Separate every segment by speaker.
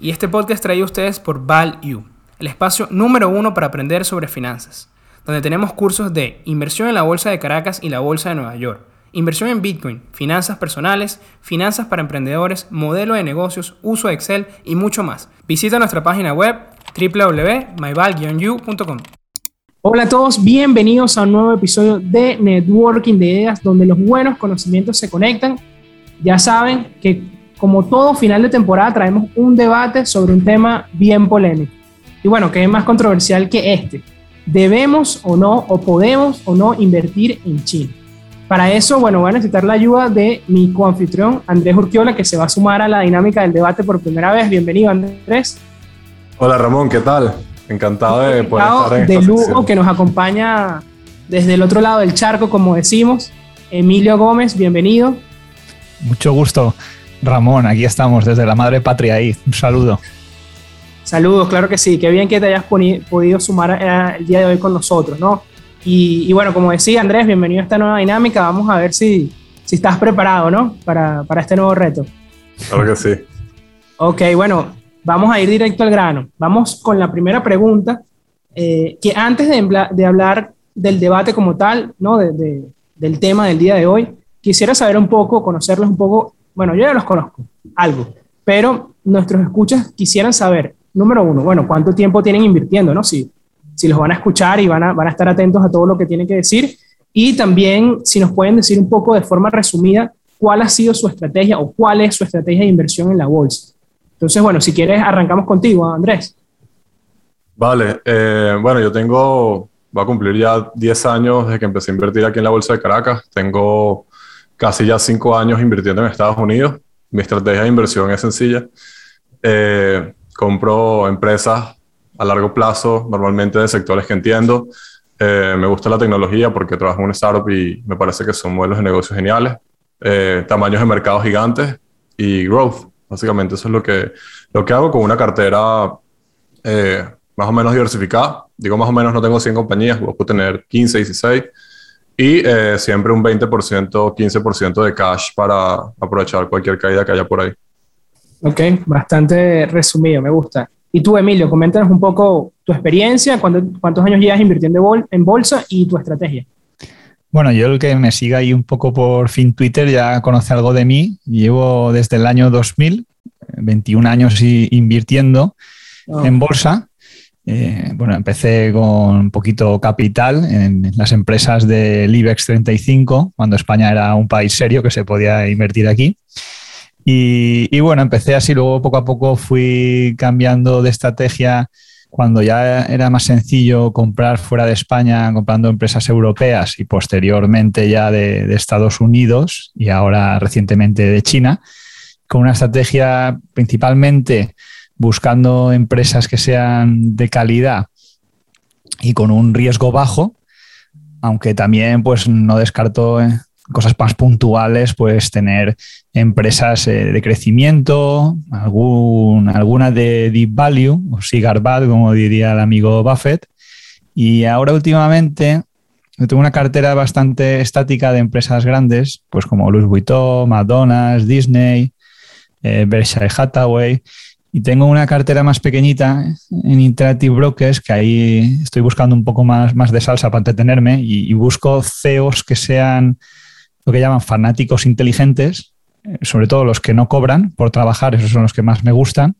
Speaker 1: Y este podcast traído a ustedes por ValU, el espacio número uno para aprender sobre finanzas, donde tenemos cursos de inversión en la Bolsa de Caracas y la Bolsa de Nueva York, inversión en Bitcoin, finanzas personales, finanzas para emprendedores, modelo de negocios, uso de Excel y mucho más. Visita nuestra página web www.myval-u.com. Hola a todos, bienvenidos a un nuevo episodio de Networking de Ideas, donde los buenos conocimientos se conectan. Ya saben que como todo final de temporada, traemos un debate sobre un tema bien polémico. Y bueno, ¿qué es más controversial que este? ¿Debemos o no, o podemos o no invertir en China? Para eso, bueno, voy a necesitar la ayuda de mi coanfitrión, Andrés Urquiola, que se va a sumar a la dinámica del debate por primera vez. Bienvenido, Andrés.
Speaker 2: Hola, Ramón, ¿qué tal? Encantado de poder estar en
Speaker 1: de lujo que nos acompaña desde el otro lado del charco, como decimos. Emilio Gómez, bienvenido.
Speaker 3: Mucho gusto. Ramón, aquí estamos desde la madre patria ahí. Un saludo.
Speaker 1: Saludos, claro que sí. Qué bien que te hayas podido sumar eh, el día de hoy con nosotros, ¿no? Y, bueno, como decía Andrés, bienvenido a esta nueva dinámica. Vamos a ver si, si estás preparado, ¿no? Para, para este nuevo reto.
Speaker 2: Claro que sí.
Speaker 1: Ok, bueno, vamos a ir directo al grano. Vamos con la primera pregunta, eh, que antes de, de, hablar del debate como tal, ¿no? De, del tema del día de hoy, quisiera saber un poco, conocerles un poco bueno, yo ya los conozco, algo, pero nuestros escuchas quisieran saber, número uno, bueno, cuánto tiempo tienen invirtiendo, ¿no? Si, si los van a escuchar y van a, van a estar atentos a todo lo que tienen que decir. Y también, si nos pueden decir un poco de forma resumida, cuál ha sido su estrategia o cuál es su estrategia de inversión en la bolsa. Entonces, bueno, si quieres, arrancamos contigo, Andrés.
Speaker 2: Vale, eh, bueno, yo tengo, va a cumplir ya 10 años desde que empecé a invertir aquí en la Bolsa de Caracas. Tengo casi ya cinco años invirtiendo en Estados Unidos. Mi estrategia de inversión es sencilla. Eh, compro empresas a largo plazo, normalmente de sectores que entiendo. Eh, me gusta la tecnología porque trabajo en una startup y me parece que son modelos de negocios geniales. Eh, tamaños de mercado gigantes y growth. Básicamente eso es lo que, lo que hago con una cartera más o menos diversificada. Digo más o menos, no tengo 100 compañías, puedo tener 15, 16 y eh, siempre un 20%, 15% de cash para aprovechar cualquier caída que haya por ahí.
Speaker 1: Ok, bastante resumido, me gusta. Y tú, Emilio, coméntanos un poco tu experiencia, cuántos años llevas invirtiendo en bolsa y tu estrategia.
Speaker 3: Bueno, yo el que me siga ahí un poco por fin Twitter ya conoce algo de mí. Llevo desde el año 2000, 21 años invirtiendo en bolsa eh, bueno, empecé con un poquito capital en las empresas del IBEX 35, cuando España era un país serio que se podía invertir aquí. Y, bueno, empecé así, luego poco a poco fui cambiando de estrategia cuando ya era más sencillo comprar fuera de España, comprando empresas europeas y posteriormente ya de, de Estados Unidos y ahora recientemente de China, con una estrategia principalmente buscando empresas que sean de calidad y con un riesgo bajo, aunque también pues no descarto eh, cosas más puntuales, pues tener empresas eh, de crecimiento, algún, alguna de deep value o cigar bad, como diría el amigo Buffett. Y ahora últimamente tengo una cartera bastante estática de empresas grandes, pues como Louis Vuitton, McDonald's, Disney, eh, Berkshire Hathaway, y tengo una cartera más pequeñita en Interactive Brokers, que ahí estoy buscando un poco más, más de salsa para entretenerme y, busco CEOs que sean lo que llaman fanáticos inteligentes, eh, sobre todo los que no cobran por trabajar, esos son los que más me gustan,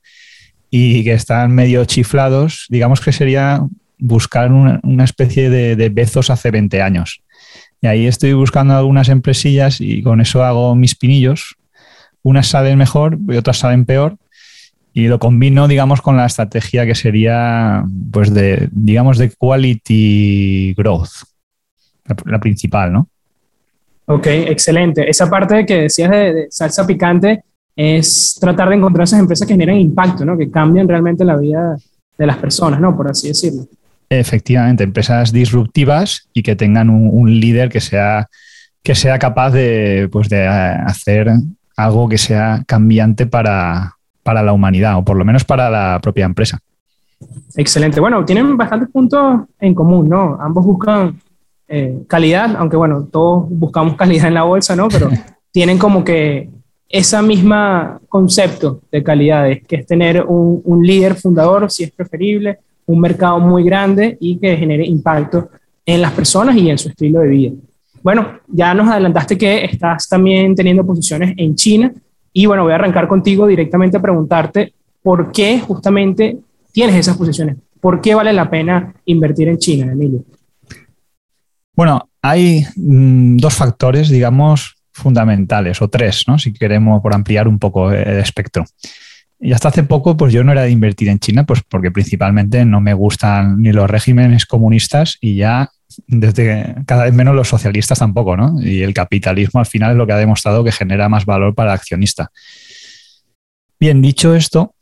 Speaker 3: y que están medio chiflados. Digamos que sería buscar una, una especie de, de hace 20 años. Y ahí estoy buscando algunas empresillas y con eso hago mis pinillos. Unas salen mejor y otras salen peor y lo combino, digamos, con la estrategia que sería, pues, de, digamos, de quality growth, la, principal, ¿no?
Speaker 1: Ok, excelente. Esa parte que decías de, salsa picante es tratar de encontrar esas empresas que generan impacto, ¿no? Que cambian realmente la vida de las personas, ¿no? Por así decirlo.
Speaker 3: Efectivamente, empresas disruptivas y que tengan un, líder que sea, que sea capaz de, pues, de hacer algo que sea cambiante para, para la humanidad o por lo menos para la propia empresa.
Speaker 1: Excelente. Bueno, tienen bastantes puntos en común, ¿no? Ambos buscan eh, calidad, aunque bueno, todos buscamos calidad en la bolsa, ¿no? Pero tienen como que esa misma concepto de calidades, que es tener un, un, líder fundador, si es preferible, un mercado muy grande y que genere impacto en las personas y en su estilo de vida. Bueno, ya nos adelantaste que estás también teniendo posiciones en China y bueno, voy a arrancar contigo directamente a preguntarte por qué justamente tienes esas posiciones, por qué vale la pena invertir en China, Emilio.
Speaker 3: Bueno, hay mm, dos factores, digamos, fundamentales, o tres, ¿no? si queremos por ampliar un poco el espectro. Y hasta hace poco, pues yo no era de invertir en China, pues porque principalmente no me gustan ni los regímenes comunistas y ya desde cada vez menos los socialistas tampoco, ¿no? Y el capitalismo al final es lo que ha demostrado que genera más valor para el accionista. Bien, dicho esto,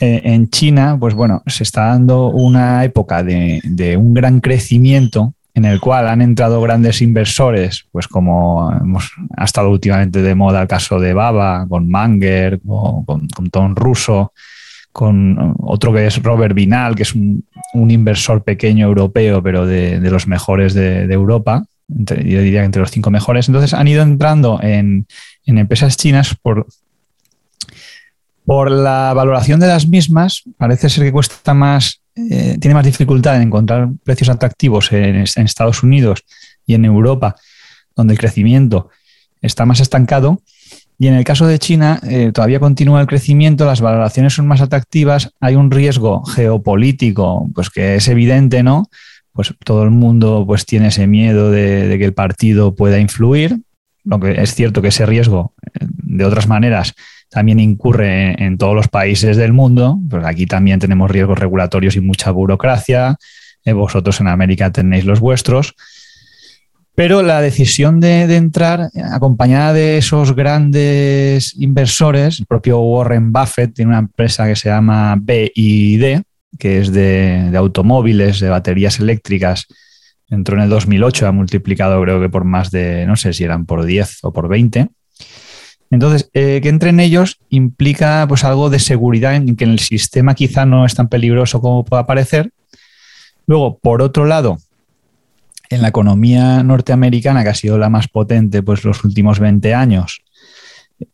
Speaker 3: eh, en China, pues bueno, se está dando una época de, un gran crecimiento en el cual han entrado grandes inversores, pues como hemos, ha estado últimamente de moda el caso de Baba, con Manger, con, con, Tom Russo, con otro que es Robert Vinal, que es un, inversor pequeño europeo, pero de, los mejores de, Europa, yo diría que entre los cinco mejores. Entonces han ido entrando en, en empresas chinas por, por la valoración de las mismas, parece ser que cuesta más eh, tiene más dificultad en encontrar precios atractivos en, Estados Unidos y en Europa, donde el crecimiento está más estancado. Y en el caso de China, eh, todavía continúa el crecimiento, las valoraciones son más atractivas, hay un riesgo geopolítico, pues que es evidente, ¿no? Pues todo el mundo pues, tiene ese miedo de, que el partido pueda influir, lo que es cierto que ese riesgo, eh, de otras maneras, también incurre en, todos los países del mundo, pues aquí también tenemos riesgos regulatorios y mucha burocracia, eh, vosotros en América tenéis los vuestros, pero la decisión de, entrar, acompañada de esos grandes inversores, el propio Warren Buffett tiene una empresa que se llama BID, que es de, automóviles, de baterías eléctricas, entró en el 2008, ha multiplicado creo que por más de, no sé si eran por 10 o por 20. Entonces, eh, que entren ellos implica pues algo de seguridad en que el sistema quizá no es tan peligroso como pueda parecer. Luego, por otro lado, en la economía norteamericana, que ha sido la más potente pues, los últimos 20 años,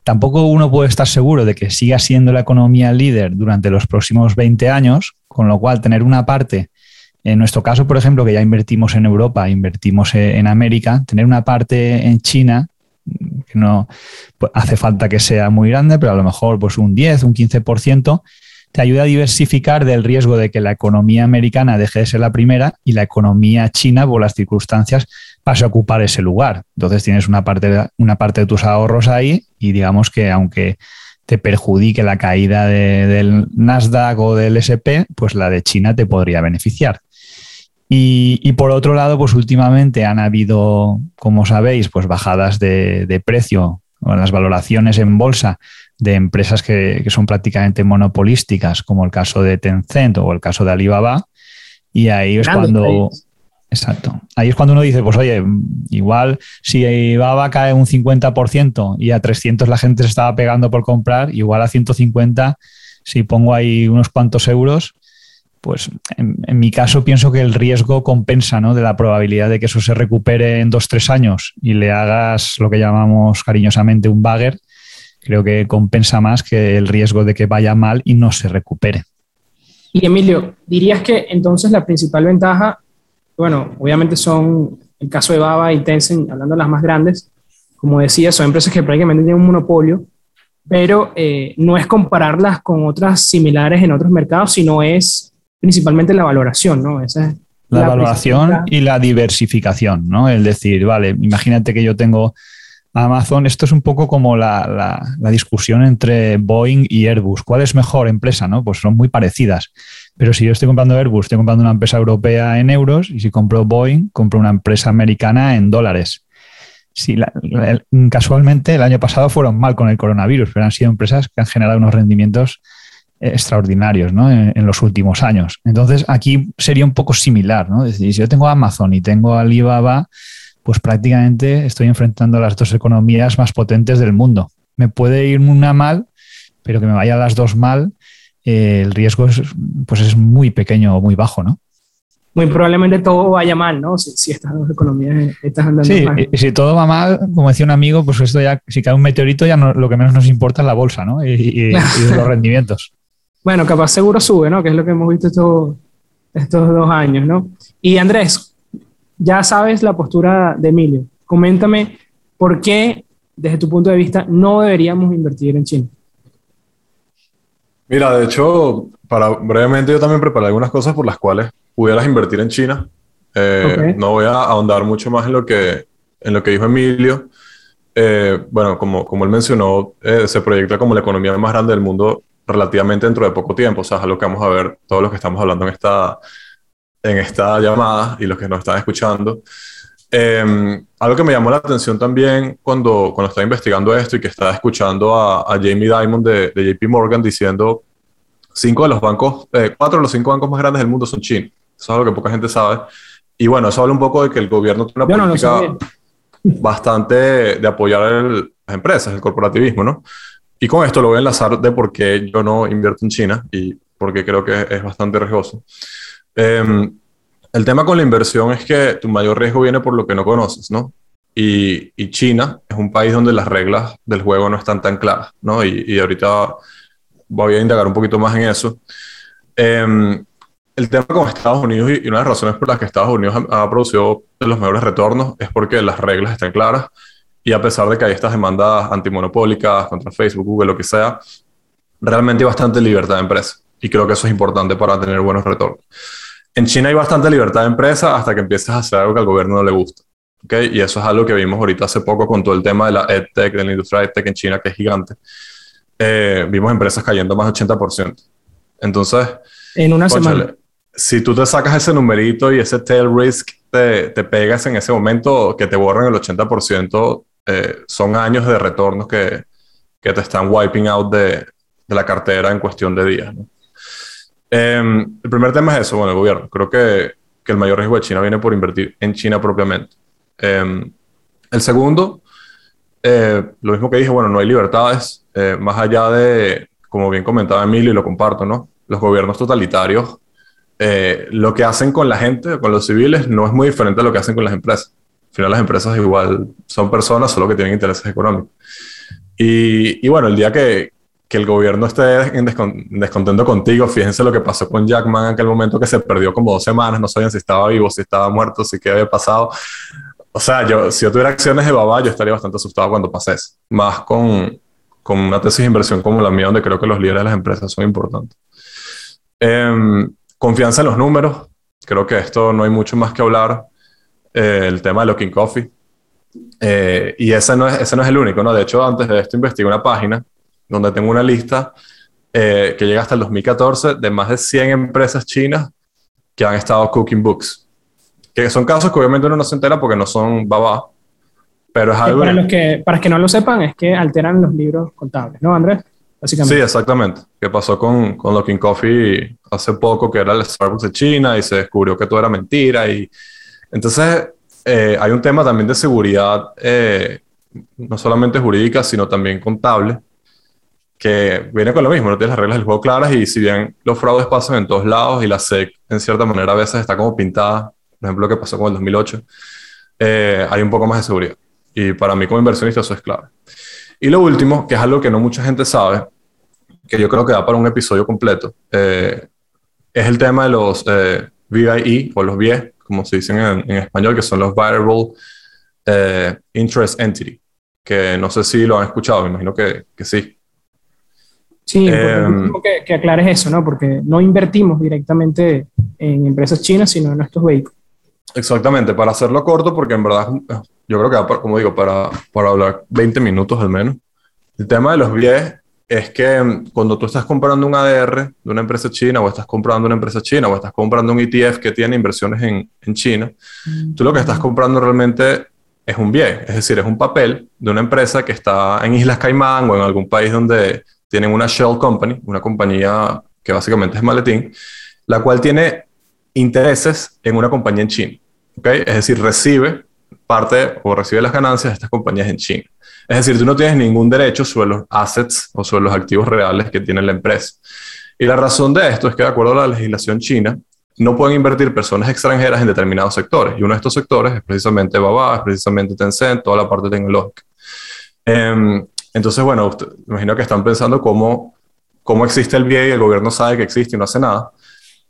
Speaker 3: tampoco uno puede estar seguro de que siga siendo la economía líder durante los próximos 20 años, con lo cual tener una parte, en nuestro caso, por ejemplo, que ya invertimos en Europa, invertimos en América, tener una parte en China que no pues, hace falta que sea muy grande, pero a lo mejor pues un 10, un 15%, te ayuda a diversificar del riesgo de que la economía americana deje de ser la primera y la economía china, por las circunstancias, pase a ocupar ese lugar. Entonces tienes una parte, de, una parte de tus ahorros ahí y digamos que aunque te perjudique la caída del Nasdaq o del SP, pues la de China te podría beneficiar. Y, por otro lado, pues últimamente han habido, como sabéis, pues bajadas de, precio o las valoraciones en bolsa de empresas que, son prácticamente monopolísticas, como el caso de Tencent o el caso de Alibaba. Y ahí es cuando... Exacto. Ahí es cuando uno dice, pues oye, igual si Alibaba cae un 50% y a 300 la gente se estaba pegando por comprar, igual a 150, si pongo ahí unos cuantos euros, pues en, mi caso pienso que el riesgo compensa, ¿no? De la probabilidad de que eso se recupere en dos, tres años y le hagas lo que llamamos cariñosamente un bagger, creo que compensa más que el riesgo de que vaya mal y no se recupere.
Speaker 1: Y Emilio, dirías que entonces la principal ventaja, bueno, obviamente son el caso de Baba y Tencent, hablando de las más grandes, como decía, son empresas que prácticamente tienen un monopolio, pero eh, no es compararlas con otras similares en otros mercados, sino es principalmente la valoración, ¿no?
Speaker 3: Esa es la, valoración y la diversificación, ¿no? El decir, vale, imagínate que yo tengo Amazon, esto es un poco como la, discusión entre Boeing y Airbus. ¿Cuál es mejor empresa? ¿no? Pues son muy parecidas. Pero si yo estoy comprando Airbus, estoy comprando una empresa europea en euros y si compro Boeing, compro una empresa americana en dólares. Si casualmente el año pasado fueron mal con el coronavirus, pero han sido empresas que han generado unos rendimientos extraordinarios ¿no? en, los últimos años. Entonces, aquí sería un poco similar. ¿no? Es decir, si yo tengo Amazon y tengo Alibaba, pues prácticamente estoy enfrentando las dos economías más potentes del mundo. Me puede ir una mal, pero que me vaya las dos mal, eh, el riesgo es, pues es muy pequeño o muy bajo, ¿no?
Speaker 1: muy probablemente todo vaya mal, ¿no? Si, estas dos economías están andando
Speaker 3: sí, mal. si todo va mal, como decía un amigo, pues esto ya, si cae un meteorito, ya lo que menos nos importa es la bolsa, ¿no? Y, los rendimientos.
Speaker 1: Bueno, capaz seguro sube, ¿no? Que es lo que hemos visto estos, estos dos años, ¿no? Y Andrés, ya sabes la postura de Emilio. Coméntame por qué, desde tu punto de vista, no deberíamos invertir en China.
Speaker 2: Mira, de hecho, para brevemente yo también preparé algunas cosas por las cuales pudieras invertir en China. Eh, no voy a ahondar mucho más en lo que, en lo que dijo Emilio. Eh, bueno, como, como él mencionó, eh, se proyecta como la economía más grande del mundo relativamente dentro de poco tiempo. O sea, es lo que vamos a ver todos los que estamos hablando en esta, en esta llamada y los que nos están escuchando. Em, algo que me llamó la atención también cuando, cuando estaba investigando esto y que estaba escuchando a, a Jamie Dimon de, de, JP Morgan diciendo cinco de los bancos, eh, cuatro de los cinco bancos más grandes del mundo son chinos. Eso es algo que poca gente sabe. Y bueno, eso habla un poco de que el gobierno tiene una política bastante de apoyar las empresas, el corporativismo, ¿no? Y con esto lo voy a enlazar de por qué yo no invierto en China y por qué creo que es bastante riesgoso. Em, el tema con la inversión es que tu mayor riesgo viene por lo que no conoces, ¿no? Y, China es un país donde las reglas del juego no están tan claras, ¿no? Y, y ahorita voy a indagar un poquito más en eso. Em, el tema con Estados Unidos y una de las razones por las que Estados Unidos ha, ha, producido los mejores retornos es porque las reglas están claras y a pesar de que hay estas demandas antimonopólicas contra Facebook, Google, lo que sea, realmente hay bastante libertad de empresa y creo que eso es importante para tener buenos retornos. En China hay bastante libertad de empresa hasta que empiezas a hacer algo que al gobierno no le gusta. ¿okay? Y eso es algo que vimos ahorita hace poco con todo el tema de la EdTech, de la industria EdTech en China, que es gigante. Eh, vimos empresas cayendo más del 80%. Entonces,
Speaker 1: en una semana.
Speaker 2: Si tú te sacas ese numerito y ese tail risk te, te pegas en ese momento que te borran el 80%, eh, son años de retornos que, que te están wiping out de, de, la cartera en cuestión de días. ¿no? Eh, el primer tema es eso, bueno, el gobierno. Creo que, que, el mayor riesgo de China viene por invertir en China propiamente. Eh, el segundo, eh, lo mismo que dije, bueno, no hay libertades, eh, más allá de, como bien comentaba Emilio y lo comparto, ¿no? Los gobiernos totalitarios, eh, lo que hacen con la gente, con los civiles, no es muy diferente a lo que hacen con las empresas. Al final las empresas igual son personas, solo que tienen intereses económicos. Y, y bueno, el día que, que el gobierno esté en descontento contigo. Fíjense lo que pasó con Jackman en aquel momento que se perdió como dos semanas, no sabían si estaba vivo, si estaba muerto, si qué había pasado. O sea, yo, si yo tuviera acciones de Baba, yo estaría bastante asustado cuando pase eso. Más con, con una tesis de inversión como la mía, donde creo que los líderes de las empresas son importantes. Eh, confianza en los números. Creo que esto no hay mucho más que hablar. Eh, el tema de Looking Coffee. Eh, y ese no, es, ese no es el único, ¿no? De hecho, antes de esto investigué una página donde tengo una lista eh, que llega hasta el 2014 de más de 100 empresas chinas que han estado cooking books. Que son casos que obviamente uno no se entera porque no son baba, pero es algo...
Speaker 1: Para los que, para que no lo sepan, es que alteran los libros contables, ¿no, Andrés?
Speaker 2: Básicamente. Sí, exactamente. Que pasó con, con Looking Coffee hace poco, que era el Starbucks de China y se descubrió que todo era mentira. Y entonces eh, hay un tema también de seguridad, eh, no solamente jurídica, sino también contable, que viene con lo mismo, no tienes las reglas del juego claras y si bien los fraudes pasan en todos lados y la SEC en cierta manera a veces está como pintada, por ejemplo lo que pasó con el 2008, eh, hay un poco más de seguridad. Y para mí como inversionista eso es clave. Y lo último, que es algo que no mucha gente sabe, que yo creo que da para un episodio completo, eh, es el tema de los eh, VIE o los VIE, como se dicen en, en español, que son los Variable eh, Interest Entity, que no sé si lo han escuchado, me imagino que, que sí.
Speaker 1: Sí, eh, que, que, aclares eso, ¿no? Porque no invertimos directamente en empresas chinas, sino en estos vehículos.
Speaker 2: Exactamente, para hacerlo corto, porque en verdad yo creo que, como digo, para, para hablar 20 minutos al menos. El tema de los bienes es que mm, cuando tú estás comprando un ADR de una empresa china o estás comprando una empresa china o estás comprando un ETF que tiene inversiones en, en China, tú lo que estás comprando realmente es un bien, es decir, es un papel de una empresa que está en Islas Caimán o en algún país donde tienen una shell company, una compañía que básicamente es maletín, la cual tiene intereses en una compañía en China. ¿okay? Es decir, recibe parte o recibe las ganancias de estas compañías en China. Es decir, tú no tienes ningún derecho sobre los assets o sobre los activos reales que tiene la empresa. Y la razón de esto es que de acuerdo a la legislación china, no pueden invertir personas extranjeras en determinados sectores. Y uno de estos sectores es precisamente Baba, es precisamente Tencent, toda la parte tecnológica. Em, entonces, bueno, imagino que están pensando cómo, cómo existe el bien y el gobierno sabe que existe y no hace nada.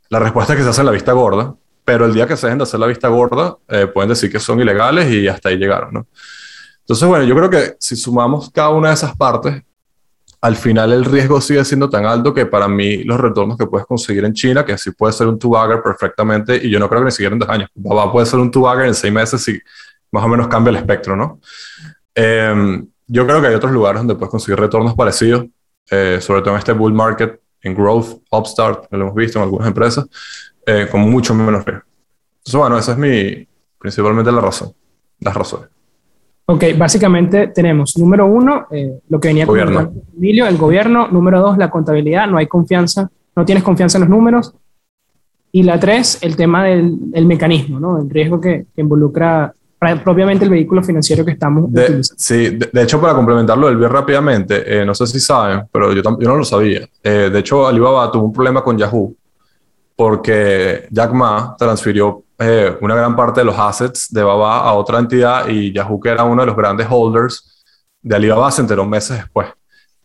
Speaker 2: La respuesta es que se hace la vista gorda, pero el día que se dejen de hacer la vista gorda, eh, pueden decir que son ilegales y hasta ahí llegaron, ¿no? Entonces, bueno, yo creo que si sumamos cada una de esas partes, al final el riesgo sigue siendo tan alto que para mí los retornos que puedes conseguir en China, que sí puede ser un two-bagger perfectamente, y yo no creo que ni siquiera en dos años, puede ser un two-bagger en seis meses si más o menos cambia el espectro, ¿no? Em, yo creo que hay otros lugares donde puedes conseguir retornos parecidos, eh, sobre todo en este bull market, en growth, upstart, lo hemos visto en algunas empresas, eh, con mucho menos riesgo. Entonces, bueno, esa es mi, principalmente la razón, las razones.
Speaker 1: Ok, básicamente tenemos, número uno, eh, lo que venía
Speaker 2: gobierno.
Speaker 1: Emilio, el gobierno. Número dos, la contabilidad, no hay confianza, no tienes confianza en los números. Y la tres, el tema del el mecanismo, ¿no? El riesgo que, que involucra propiamente el vehículo financiero que estamos
Speaker 2: utilizando. Sí, de, hecho, para complementarlo bien rápidamente, eh, no sé si saben, pero yo, yo no lo sabía. Eh, de hecho, Alibaba tuvo un problema con Yahoo porque Jack Ma transfirió eh, una gran parte de los assets de Baba a otra entidad y Yahoo, que era uno de los grandes holders de Alibaba, se enteró meses después.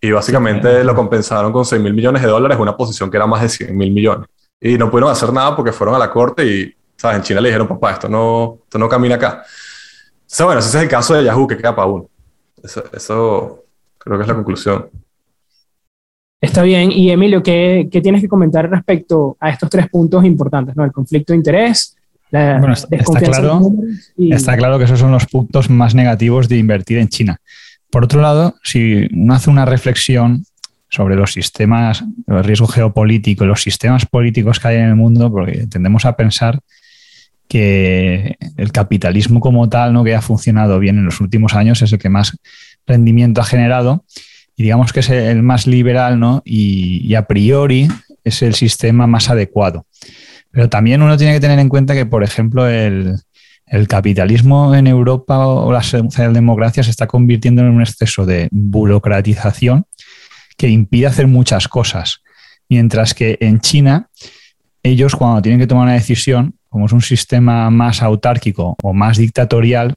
Speaker 2: Y básicamente lo compensaron con 6 mil millones de dólares, una posición que era más de 100 mil millones. Y no pudieron hacer nada porque fueron a la corte y, ¿sabes? En China le dijeron, papá, esto no, esto no camina acá bueno, ese es el caso de Yahoo que queda para uno. Eso, creo que es la conclusión.
Speaker 1: Está bien. Y Emilio, ¿qué, ¿qué, tienes que comentar respecto a estos tres puntos importantes? ¿no? El conflicto de interés, la
Speaker 3: bueno, está claro, está claro que esos son los puntos más negativos de invertir en China. Por otro lado, si uno hace una reflexión sobre los sistemas, el riesgo geopolítico, los sistemas políticos que hay en el mundo, porque tendemos a pensar que el capitalismo como tal, ¿no? que ha funcionado bien en los últimos años, es el que más rendimiento ha generado y digamos que es el más liberal ¿no? y, a priori es el sistema más adecuado. Pero también uno tiene que tener en cuenta que, por ejemplo, el, el capitalismo en Europa o la socialdemocracia se está convirtiendo en un exceso de burocratización que impide hacer muchas cosas. Mientras que en China, ellos cuando tienen que tomar una decisión, como es un sistema más autárquico o más dictatorial,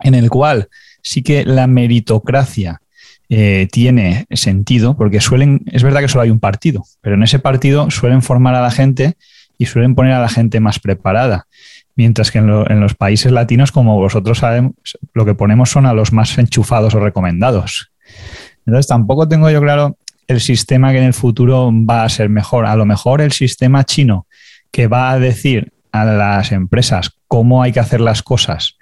Speaker 3: en el cual sí que la meritocracia eh, tiene sentido, porque suelen, es verdad que solo hay un partido, pero en ese partido suelen formar a la gente y suelen poner a la gente más preparada. Mientras que en, en los países latinos, como vosotros sabéis, lo que ponemos son a los más enchufados o recomendados. Entonces tampoco tengo yo claro el sistema que en el futuro va a ser mejor. A lo mejor el sistema chino que va a decir a las empresas cómo hay que hacer las cosas,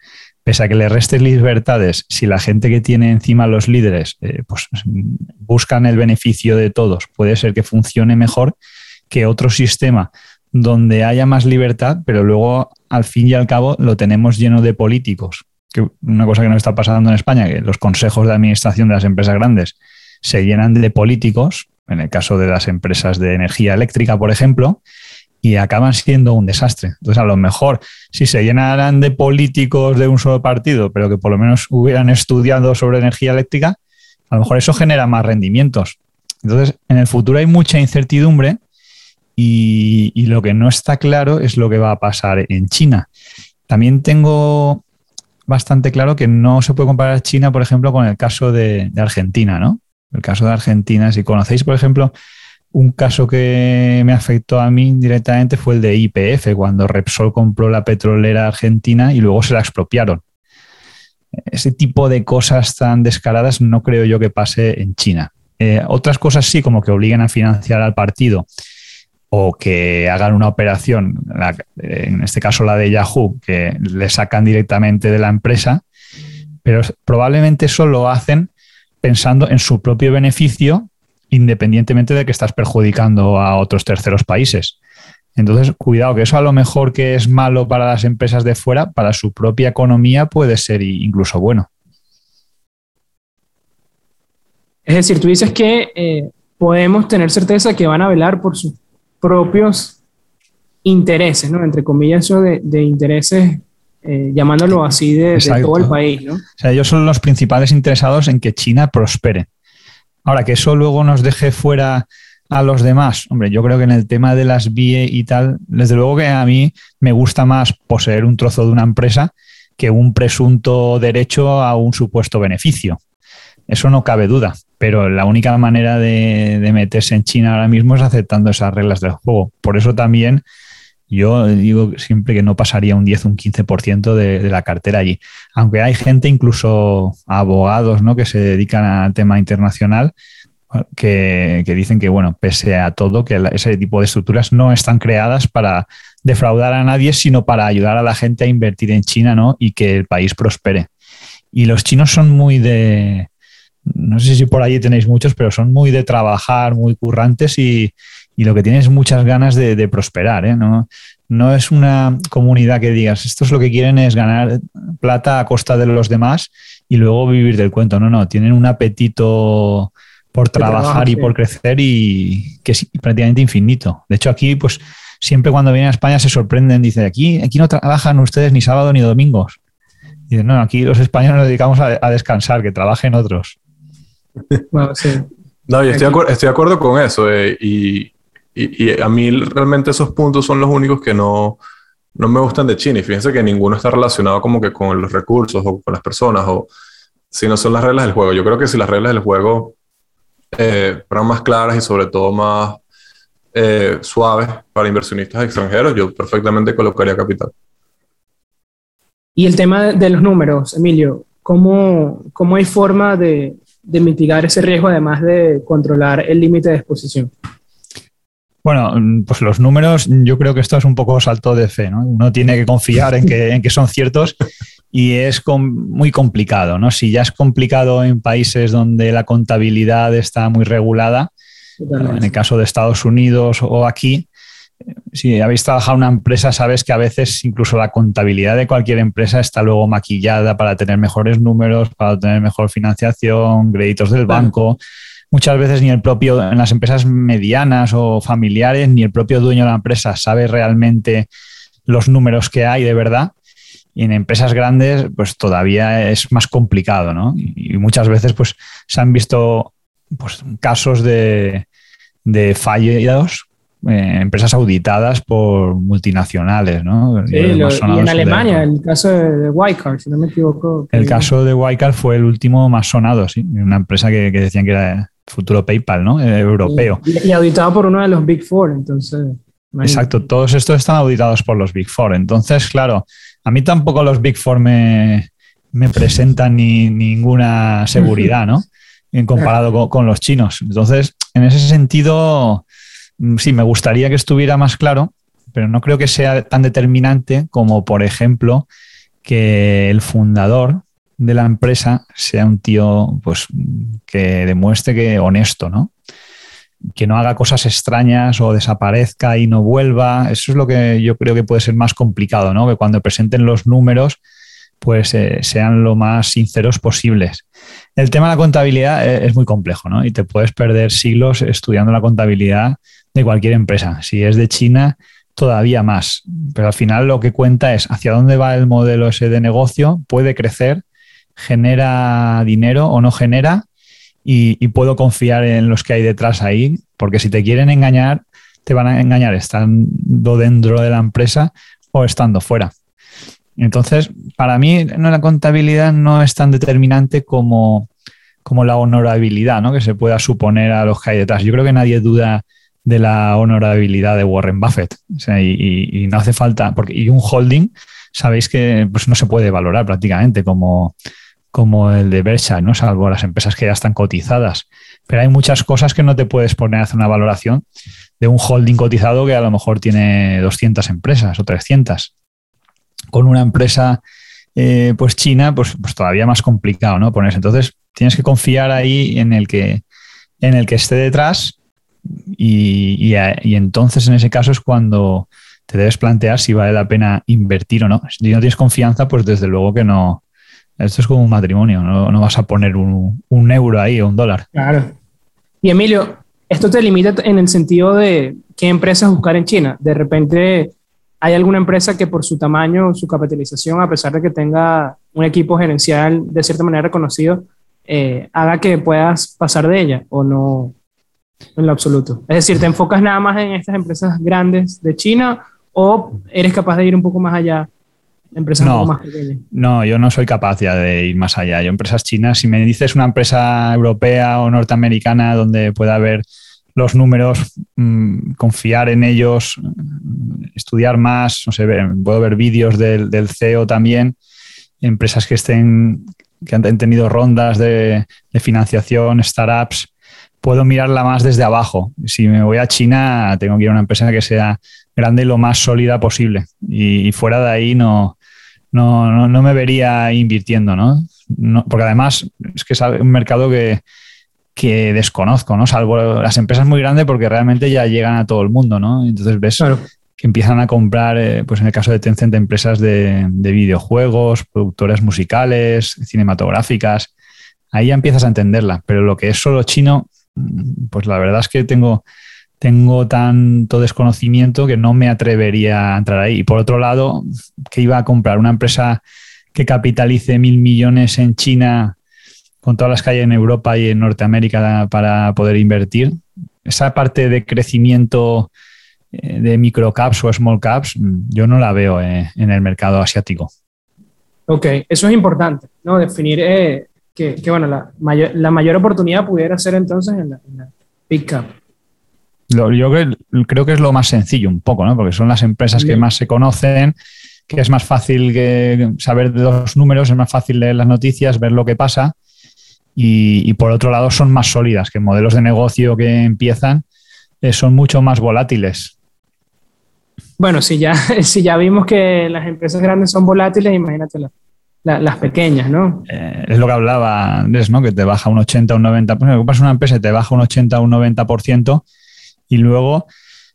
Speaker 3: pese a que le restes libertades, si la gente que tiene encima los líderes eh, pues, buscan el beneficio de todos, puede ser que funcione mejor que otro sistema donde haya más libertad, pero luego al fin y al cabo lo tenemos lleno de políticos. Que una cosa que nos está pasando en España, que los consejos de administración de las empresas grandes se llenan de políticos, en el caso de las empresas de energía eléctrica, por ejemplo, y acaban siendo un desastre. Entonces, a lo mejor, si se llenaran de políticos de un solo partido, pero que por lo menos hubieran estudiado sobre energía eléctrica, a lo mejor eso genera más rendimientos. Entonces, en el futuro hay mucha incertidumbre y, lo que no está claro es lo que va a pasar en China. También tengo bastante claro que no se puede comparar China, por ejemplo, con el caso de, de Argentina, ¿no? El caso de Argentina, si conocéis, por ejemplo, un caso que me afectó a mí directamente fue el de IPF, cuando Repsol compró la petrolera argentina y luego se la expropiaron. Ese tipo de cosas tan descaradas no creo yo que pase en China. Eh, otras cosas sí, como que obliguen a financiar al partido o que hagan una operación, en este caso la de Yahoo, que le sacan directamente de la empresa, pero probablemente eso lo hacen pensando en su propio beneficio independientemente de que estás perjudicando a otros terceros países. Entonces, cuidado, que eso a lo mejor que es malo para las empresas de fuera, para su propia economía puede ser incluso bueno.
Speaker 1: Es decir, tú dices que eh, podemos tener certeza que van a velar por sus propios intereses, ¿no? Entre comillas, eso de, intereses, eh, llamándolo así, de, de, todo el país, ¿no? O
Speaker 3: sea, ellos son los principales interesados en que China prospere. Ahora, que eso luego nos deje fuera a los demás? Hombre, yo creo que en el tema de las BIE y tal, desde luego que a mí me gusta más poseer un trozo de una empresa que un presunto derecho a un supuesto beneficio. Eso no cabe duda, pero la única manera de, meterse en China ahora mismo es aceptando esas reglas del juego. Por eso también yo digo siempre que no pasaría un 10 o un 15% de, de la cartera allí. Aunque hay gente, incluso abogados, ¿no? que se dedican al tema internacional, que, dicen que, bueno, pese a todo, que ese tipo de estructuras no están creadas para defraudar a nadie, sino para ayudar a la gente a invertir en China, ¿no? Y que el país prospere. Y los chinos son muy de, no sé si por allí tenéis muchos, pero son muy de trabajar, muy currantes y, lo que tienen es muchas ganas de, prosperar, ¿eh? ¿no? no es una comunidad que digas, estos lo que quieren es ganar plata a costa de los demás y luego vivir del cuento. No, no, tienen un apetito por trabajar y por crecer y que es prácticamente infinito. De hecho, aquí, pues siempre cuando vienen a España se sorprenden, dice, aquí, aquí no trabajan ustedes ni sábado ni domingos. Y dicen, no, aquí los españoles nos dedicamos a, descansar, que trabajen otros.
Speaker 2: No, yo estoy, de acuerdo con eso. Eh, y, a mí realmente esos puntos son los únicos que no, no me gustan de China. Y fíjense que ninguno está relacionado como que con los recursos o con las personas, o si no son las reglas del juego. Yo creo que si las reglas del juego eh, fueran más claras y sobre todo más eh, suaves para inversionistas extranjeros, yo perfectamente colocaría capital.
Speaker 1: Y el tema de los números, Emilio, ¿cómo, cómo hay forma de, de mitigar ese riesgo además de controlar el límite de exposición?
Speaker 3: Bueno, pues los números, yo creo que esto es un poco salto de fe, ¿no? Uno tiene que confiar en que, en que son ciertos y es muy complicado, ¿no? Si ya es complicado en países donde la contabilidad está muy regulada, en el caso de Estados Unidos o aquí, si habéis trabajado en una empresa, sabes que a veces incluso la contabilidad de cualquier empresa está luego maquillada para tener mejores números, para tener mejor financiación, créditos del banco. Muchas veces ni el propio, en las empresas medianas o familiares, ni el propio dueño de la empresa sabe realmente los números que hay de verdad. Y en empresas grandes, pues todavía es más complicado, ¿no? Y, muchas veces, pues, se han visto pues, casos de, de fallos eh, empresas auditadas por multinacionales, ¿no?
Speaker 1: Sí, y en Alemania, el caso de Wycard, si no me equivoco.
Speaker 3: El caso de Wycard fue el último más sonado, sí. Una empresa que, decían que era futuro PayPal, ¿no? Eh, europeo.
Speaker 1: Y, auditado por uno de los Big Four, entonces.
Speaker 3: Exacto, todos estos están auditados por los Big Four. Entonces, claro, a mí tampoco los Big Four me, presentan ni ninguna seguridad, ¿no? En comparado con, los chinos. Entonces, en ese sentido, mm, sí, me gustaría que estuviera más claro, pero no creo que sea tan determinante como, por ejemplo, que el fundador de la empresa sea un tío pues, que demuestre que honesto, ¿no? que no haga cosas extrañas o desaparezca y no vuelva. Eso es lo que yo creo que puede ser más complicado, ¿no? Que cuando presenten los números, pues eh, sean lo más sinceros posibles. El tema de la contabilidad eh, es muy complejo, ¿no? Y te puedes perder siglos estudiando la contabilidad de cualquier empresa. Si es de China, todavía más. Pero al final lo que cuenta es hacia dónde va el modelo ese de negocio, puede crecer, genera dinero o no genera y, puedo confiar en los que hay detrás ahí, porque si te quieren engañar, te van a engañar estando dentro de la empresa o estando fuera. Entonces, para mí la contabilidad no es tan determinante como, como la honorabilidad ¿no? que se pueda suponer a los que hay detrás. Yo creo que nadie duda de la honorabilidad de Warren Buffett. y, no hace falta, porque y un holding, sabéis que pues, no se puede valorar prácticamente como, como el de Berkshire, ¿no? salvo las empresas que ya están cotizadas. Pero hay muchas cosas que no te puedes poner a hacer una valoración de un holding cotizado que a lo mejor tiene 200 empresas o 300. Con una empresa eh, pues china, pues, pues, todavía más complicado ¿no? ponerse. Entonces tienes que confiar ahí en el que, en el que esté detrás y, y entonces en ese caso es cuando te debes plantear si vale la pena invertir o no. Si no tienes confianza, pues desde luego que no, esto es como un matrimonio, no, vas a poner un, euro ahí o un dólar.
Speaker 1: Claro. Y Emilio, esto te limita en el sentido de qué empresas buscar en China. De repente hay alguna empresa que por su tamaño, su capitalización, a pesar de que tenga un equipo gerencial de cierta manera reconocido, eh, haga que puedas pasar de ella o no, En lo absoluto. Es decir, ¿te enfocas nada más en estas empresas grandes de China o eres capaz de ir un poco más allá? Empresas
Speaker 3: no,
Speaker 1: más pequeñas.
Speaker 3: No, yo no soy capaz ya de ir más allá. Yo, empresas chinas, si me dices una empresa europea o norteamericana donde pueda haber los números, mmm, confiar en ellos, estudiar más, no sé, puedo ver vídeos del, del, CEO también, empresas que estén, que han tenido rondas de, de financiación, startups, puedo mirarla más desde abajo. Si me voy a China, tengo que ir a una empresa que sea grande y lo más sólida posible. Y, y fuera de ahí no, no, no, no, me vería invirtiendo, ¿no? ¿no? Porque además es que es un mercado que, que, desconozco, ¿no? Salvo las empresas muy grandes porque realmente ya llegan a todo el mundo, ¿no? Entonces ves claro. que empiezan a comprar, eh, pues en el caso de Tencent, empresas de, de videojuegos, productoras musicales, cinematográficas. Ahí ya empiezas a entenderla, pero lo que es solo chino, pues la verdad es que tengo, tengo tanto desconocimiento que no me atrevería a entrar ahí. Y por otro lado, que iba a comprar una empresa que capitalice mil millones en China con todas las hay en Europa y en Norteamérica para poder invertir. Esa parte de crecimiento eh, de microcaps o small caps, yo no la veo eh, en el mercado asiático.
Speaker 1: Ok, eso es importante, ¿no? Definir eh, que, que, bueno, la mayor, la mayor oportunidad pudiera ser entonces en la, en la big cap.
Speaker 3: Lo, yo creo, creo, que es lo más sencillo un poco, ¿no? Porque son las empresas que más se conocen, que es más fácil que saber de los números, es más fácil leer las noticias, ver lo que pasa. Y, y por otro lado, son más sólidas, que modelos de negocio que empiezan eh, son mucho más volátiles.
Speaker 1: Bueno, si ya, si ya vimos que las empresas grandes son volátiles, imagínate la, la, las pequeñas, ¿no?
Speaker 3: Eh, es lo que hablaba Andrés, ¿no? Que te baja un 80 o un 90%. Pues, compras una empresa y te baja un 80 o un 90% y luego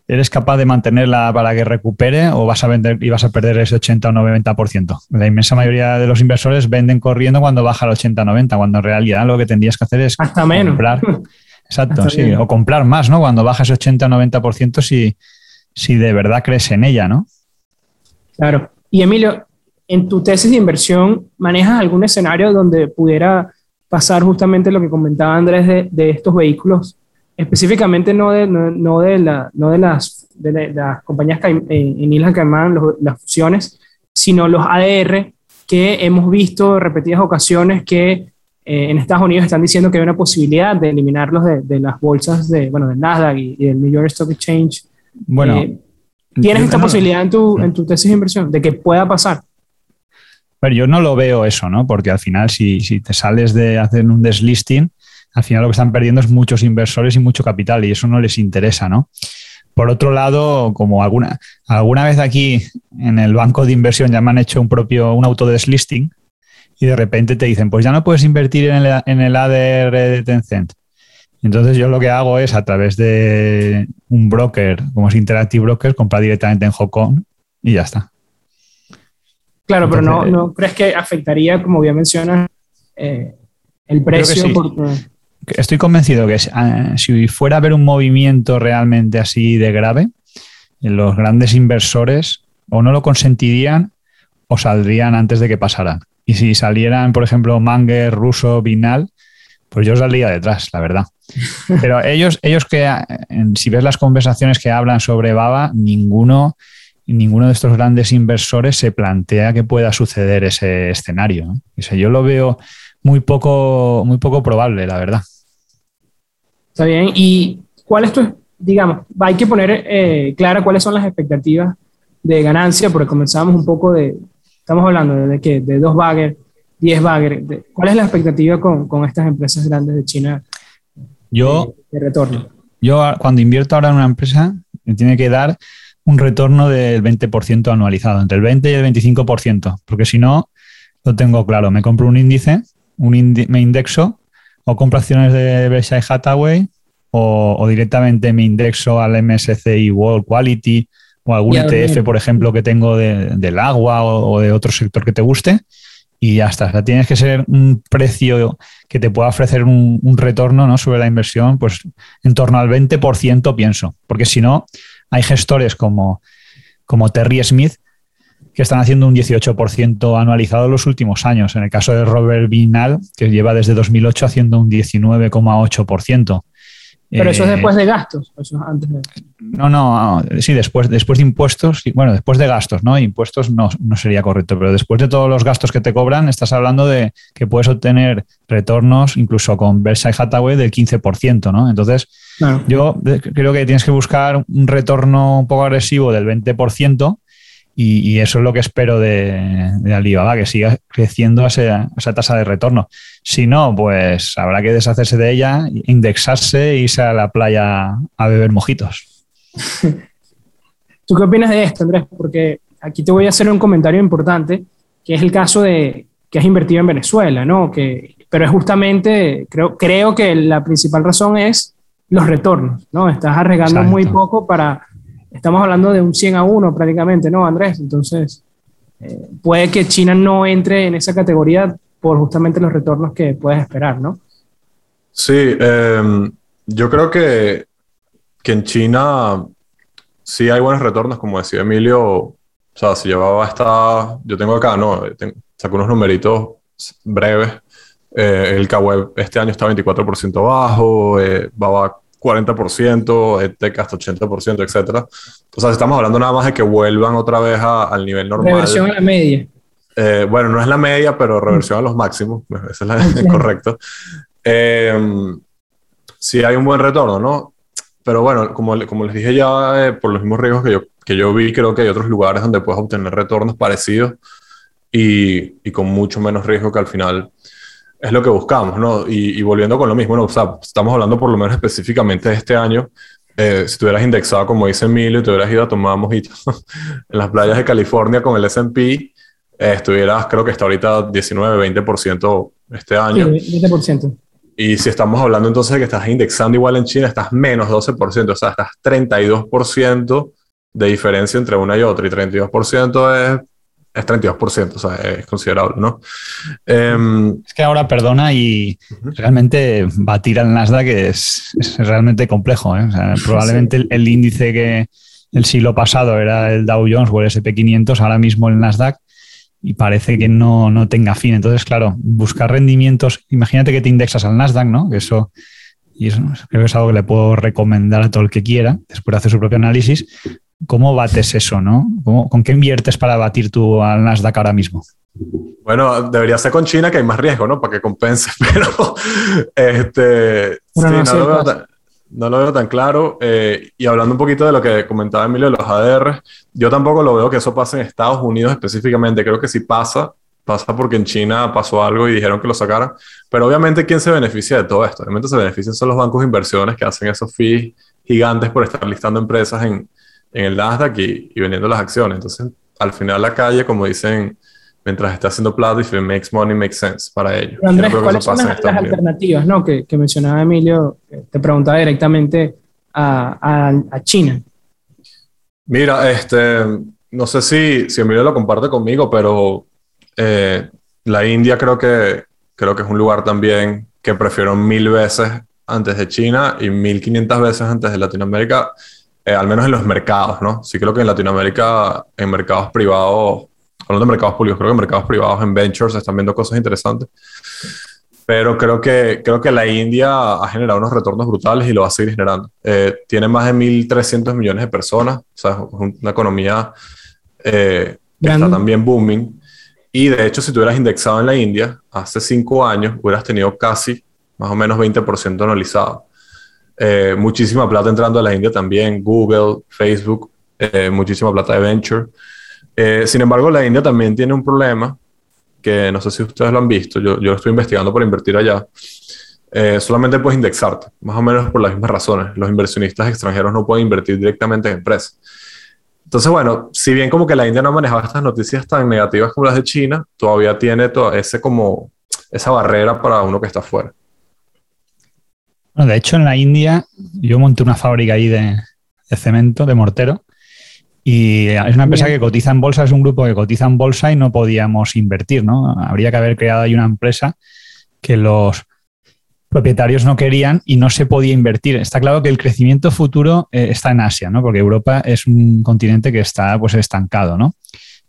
Speaker 3: eres capaz de mantenerla para que recupere o vas a vender y vas a perder ese 80 o 90%. La inmensa mayoría de los inversores venden corriendo cuando baja el 80 o 90, cuando en realidad lo que tendrías que hacer es
Speaker 1: Hasta menos.
Speaker 3: comprar. Exacto, Hasta sí, menos. o comprar más, ¿no? Cuando baja ese 80 o 90% si, si de verdad crees en ella, ¿no?
Speaker 1: Claro. Y Emilio, en tu tesis de inversión, ¿manejas algún escenario donde pudiera pasar justamente lo que comentaba Andrés de, de estos vehículos específicamente no de, no, no de, la, no de, las, de, la, de las compañías en, en Islas Caimán, los, las fusiones, sino los ADR que hemos visto repetidas ocasiones que eh, en Estados Unidos están diciendo que hay una posibilidad de eliminarlos de, de las bolsas de, bueno, del Nasdaq y, y, del New York Stock Exchange.
Speaker 3: Bueno,
Speaker 1: eh, ¿tienes esta no, posibilidad en tu, en tu tesis de inversión de que pueda pasar?
Speaker 3: Pero yo no lo veo eso, ¿no? Porque al final, si, si te sales de hacer un deslisting, al final lo que están perdiendo es muchos inversores y mucho capital y eso no les interesa, ¿no? Por otro lado, como alguna, alguna vez aquí en el banco de inversión ya me han hecho un propio, un autodeslisting y de repente te dicen, pues ya no puedes invertir en el, en el ADR de Tencent. Entonces yo lo que hago es a través de un broker, como es Interactive Broker, comprar directamente en Hong Kong y ya está.
Speaker 1: Claro, Entonces, pero no, no crees que afectaría, como bien mencionas, eh, el precio.
Speaker 3: Sí.
Speaker 1: Porque
Speaker 3: estoy convencido que uh, si fuera a haber un movimiento realmente así de grave, los grandes inversores o no lo consentirían o saldrían antes de que pasaran. Y si salieran, por ejemplo, Manger, Russo, Vinal, pues yo saldría detrás, la verdad. Pero ellos, ellos que, si ves las conversaciones que hablan sobre Baba, ninguno, ninguno de estos grandes inversores se plantea que pueda suceder ese escenario. ¿no? O sea, yo lo veo muy poco, muy poco probable, la verdad.
Speaker 1: Está bien. ¿Y cuál es tu, digamos, hay que poner eh, clara cuáles son las expectativas de ganancia, porque comenzamos un poco de, estamos hablando de, de qué, de dos bagger, 10 bagger. De, ¿Cuál es la expectativa con, con, estas empresas grandes de China
Speaker 3: yo,
Speaker 1: de, de, retorno?
Speaker 3: Yo cuando invierto ahora en una empresa, me tiene que dar un retorno del 20% anualizado, entre el 20 y el 25%, porque si no, lo tengo claro, me compro un índice, un indi me indexo o compro acciones de Berkshire Hathaway o, o, directamente me indexo al MSCI World Quality o algún ETF, por ejemplo, que tengo de, del agua o, o, de otro sector que te guste y ya está. O sea, tienes que ser un precio que te pueda ofrecer un, un retorno ¿no? sobre la inversión, pues en torno al 20% pienso, porque si no, hay gestores como, como Terry Smith que están haciendo un 18% anualizado los últimos años. En el caso de Robert Vinal, que lleva desde 2008 haciendo un 19,8%.
Speaker 1: Pero eso es eh, después de gastos, eso es antes de...
Speaker 3: No, no, sí, después, después de impuestos, bueno, después de gastos, ¿no? Impuestos no, no, sería correcto, pero después de todos los gastos que te cobran, estás hablando de que puedes obtener retornos incluso con Berkshire Hathaway del 15%, ¿no? Entonces, yo creo que tienes que buscar un retorno un poco agresivo del 20%, y, eso es lo que espero de, de, Alibaba, que siga creciendo a esa, tasa de retorno. Si no, pues habrá que deshacerse de ella, indexarse e irse a la playa a beber mojitos.
Speaker 1: ¿Tú qué opinas de esto, Andrés? Porque aquí te voy a hacer un comentario importante, que es el caso de que has invertido en Venezuela, ¿no? Que, pero es justamente, creo, creo que la principal razón es los retornos, ¿no? Estás arriesgando muy poco para estamos hablando de un 100 a 1 prácticamente, ¿no, Andrés? Entonces, eh, puede que China no entre en esa categoría por justamente los retornos que puedes esperar, ¿no?
Speaker 2: Sí, em, yo creo que, que en China sí hay buenos retornos, como decía Emilio, o sea, si llevaba hasta, yo tengo acá, ¿no? saco unos numeritos breves. Eh, el K-Web este año está 24% bajo, eh, va 40%, ETEC hasta 80%, etcétera. O sea, estamos hablando nada más de que vuelvan otra vez al nivel normal.
Speaker 1: Reversión a la media.
Speaker 2: Eh, bueno, no es la media, pero reversión a los máximos. Eso es la, correcto. Eh, sí hay un buen retorno, ¿no? Pero bueno, como, como les dije ya, eh, por los mismos riesgos que yo, que yo vi, creo que hay otros lugares donde puedes obtener retornos parecidos y, y con mucho menos riesgo que al final es lo que buscamos, ¿no? Y, volviendo con lo mismo, ¿no? o sea, estamos hablando por lo menos específicamente de este año. Eh, si tuvieras indexado, como dice Emilio, y te hubieras ido a tomar mojitos en las playas de California con el S&P, eh, estuvieras, creo que está ahorita 19, 20% este año.
Speaker 1: Sí, 20%.
Speaker 2: Y si estamos hablando entonces de que estás indexando igual en China, estás menos 12%, o sea, estás 32% de diferencia entre una y otra, y 32% es es 32%, o sea, es considerable, ¿no?
Speaker 3: Em, es que ahora, perdona, y realmente batir al Nasdaq es, es realmente complejo. ¿eh? O sea, probablemente el, índice que el siglo pasado era el Dow Jones o el SP500, ahora mismo el Nasdaq, y parece que no, no tenga fin. Entonces, claro, buscar rendimientos, imagínate que te indexas al Nasdaq, ¿no? Que eso y eso creo que es algo que le puedo recomendar a todo el que quiera, después de hacer su propio análisis, ¿Cómo bates eso, no? ¿Con qué inviertes para batir tú al Nasdaq ahora mismo?
Speaker 2: Bueno, debería ser con China que hay más riesgo, ¿no? Para que compense, pero este, sí, no, lo veo tan, claro. Eh, y hablando un poquito de lo que comentaba Emilio de los ADR, yo tampoco lo veo que eso pase en Estados Unidos específicamente. Creo que sí pasa, pasa porque en China pasó algo y dijeron que lo sacaran. Pero obviamente, ¿quién se beneficia de todo esto? Obviamente se benefician son los bancos de inversiones que hacen esos fees gigantes por estar listando empresas en, en el Nasdaq y, y vendiendo las acciones. Entonces, al final la calle, como dicen, mientras está haciendo plata, if it makes money, makes sense para ellos.
Speaker 1: Andrés, ¿cuáles son las, alternativas ¿no? que, que, mencionaba Emilio? Te preguntaba directamente a, a, China.
Speaker 2: Mira, este, no sé si, si Emilio lo comparte conmigo, pero eh, la India creo que, creo que es un lugar también que prefiero mil veces antes de China y mil quinientas veces antes de Latinoamérica eh, al menos en los mercados, ¿no? Sí creo que en Latinoamérica, en mercados privados, hablando de mercados públicos, creo que en mercados privados, en ventures, están viendo cosas interesantes. Pero creo que, creo que la India ha generado unos retornos brutales y lo va a seguir generando. Eh, tiene más de 1.300 millones de personas, o sea, es una economía eh, que está también booming. Y de hecho, si tú hubieras indexado en la India hace cinco años, hubieras tenido casi más o menos 20% anualizado. Eh, muchísima plata entrando a la India también, Google, Facebook, eh, muchísima plata de venture. Eh, sin embargo, la India también tiene un problema que no sé si ustedes lo han visto, yo, yo estoy investigando para invertir allá. solamente puedes indexarte, más o menos por las mismas razones. Los inversionistas extranjeros no pueden invertir directamente en empresas. Entonces, bueno, si bien como que la India no ha manejado estas noticias tan negativas como las de China, todavía tiene todo ese como esa barrera para uno que está fuera
Speaker 3: de hecho, en la India yo monté una fábrica ahí de, cemento, de mortero, y es una empresa que cotiza en bolsa, es un grupo que cotiza en bolsa y no podíamos invertir, ¿no? Habría que haber creado ahí una empresa que los propietarios no querían y no se podía invertir. Está claro que el crecimiento futuro eh, está en Asia, ¿no? Porque Europa es un continente que está pues estancado, ¿no?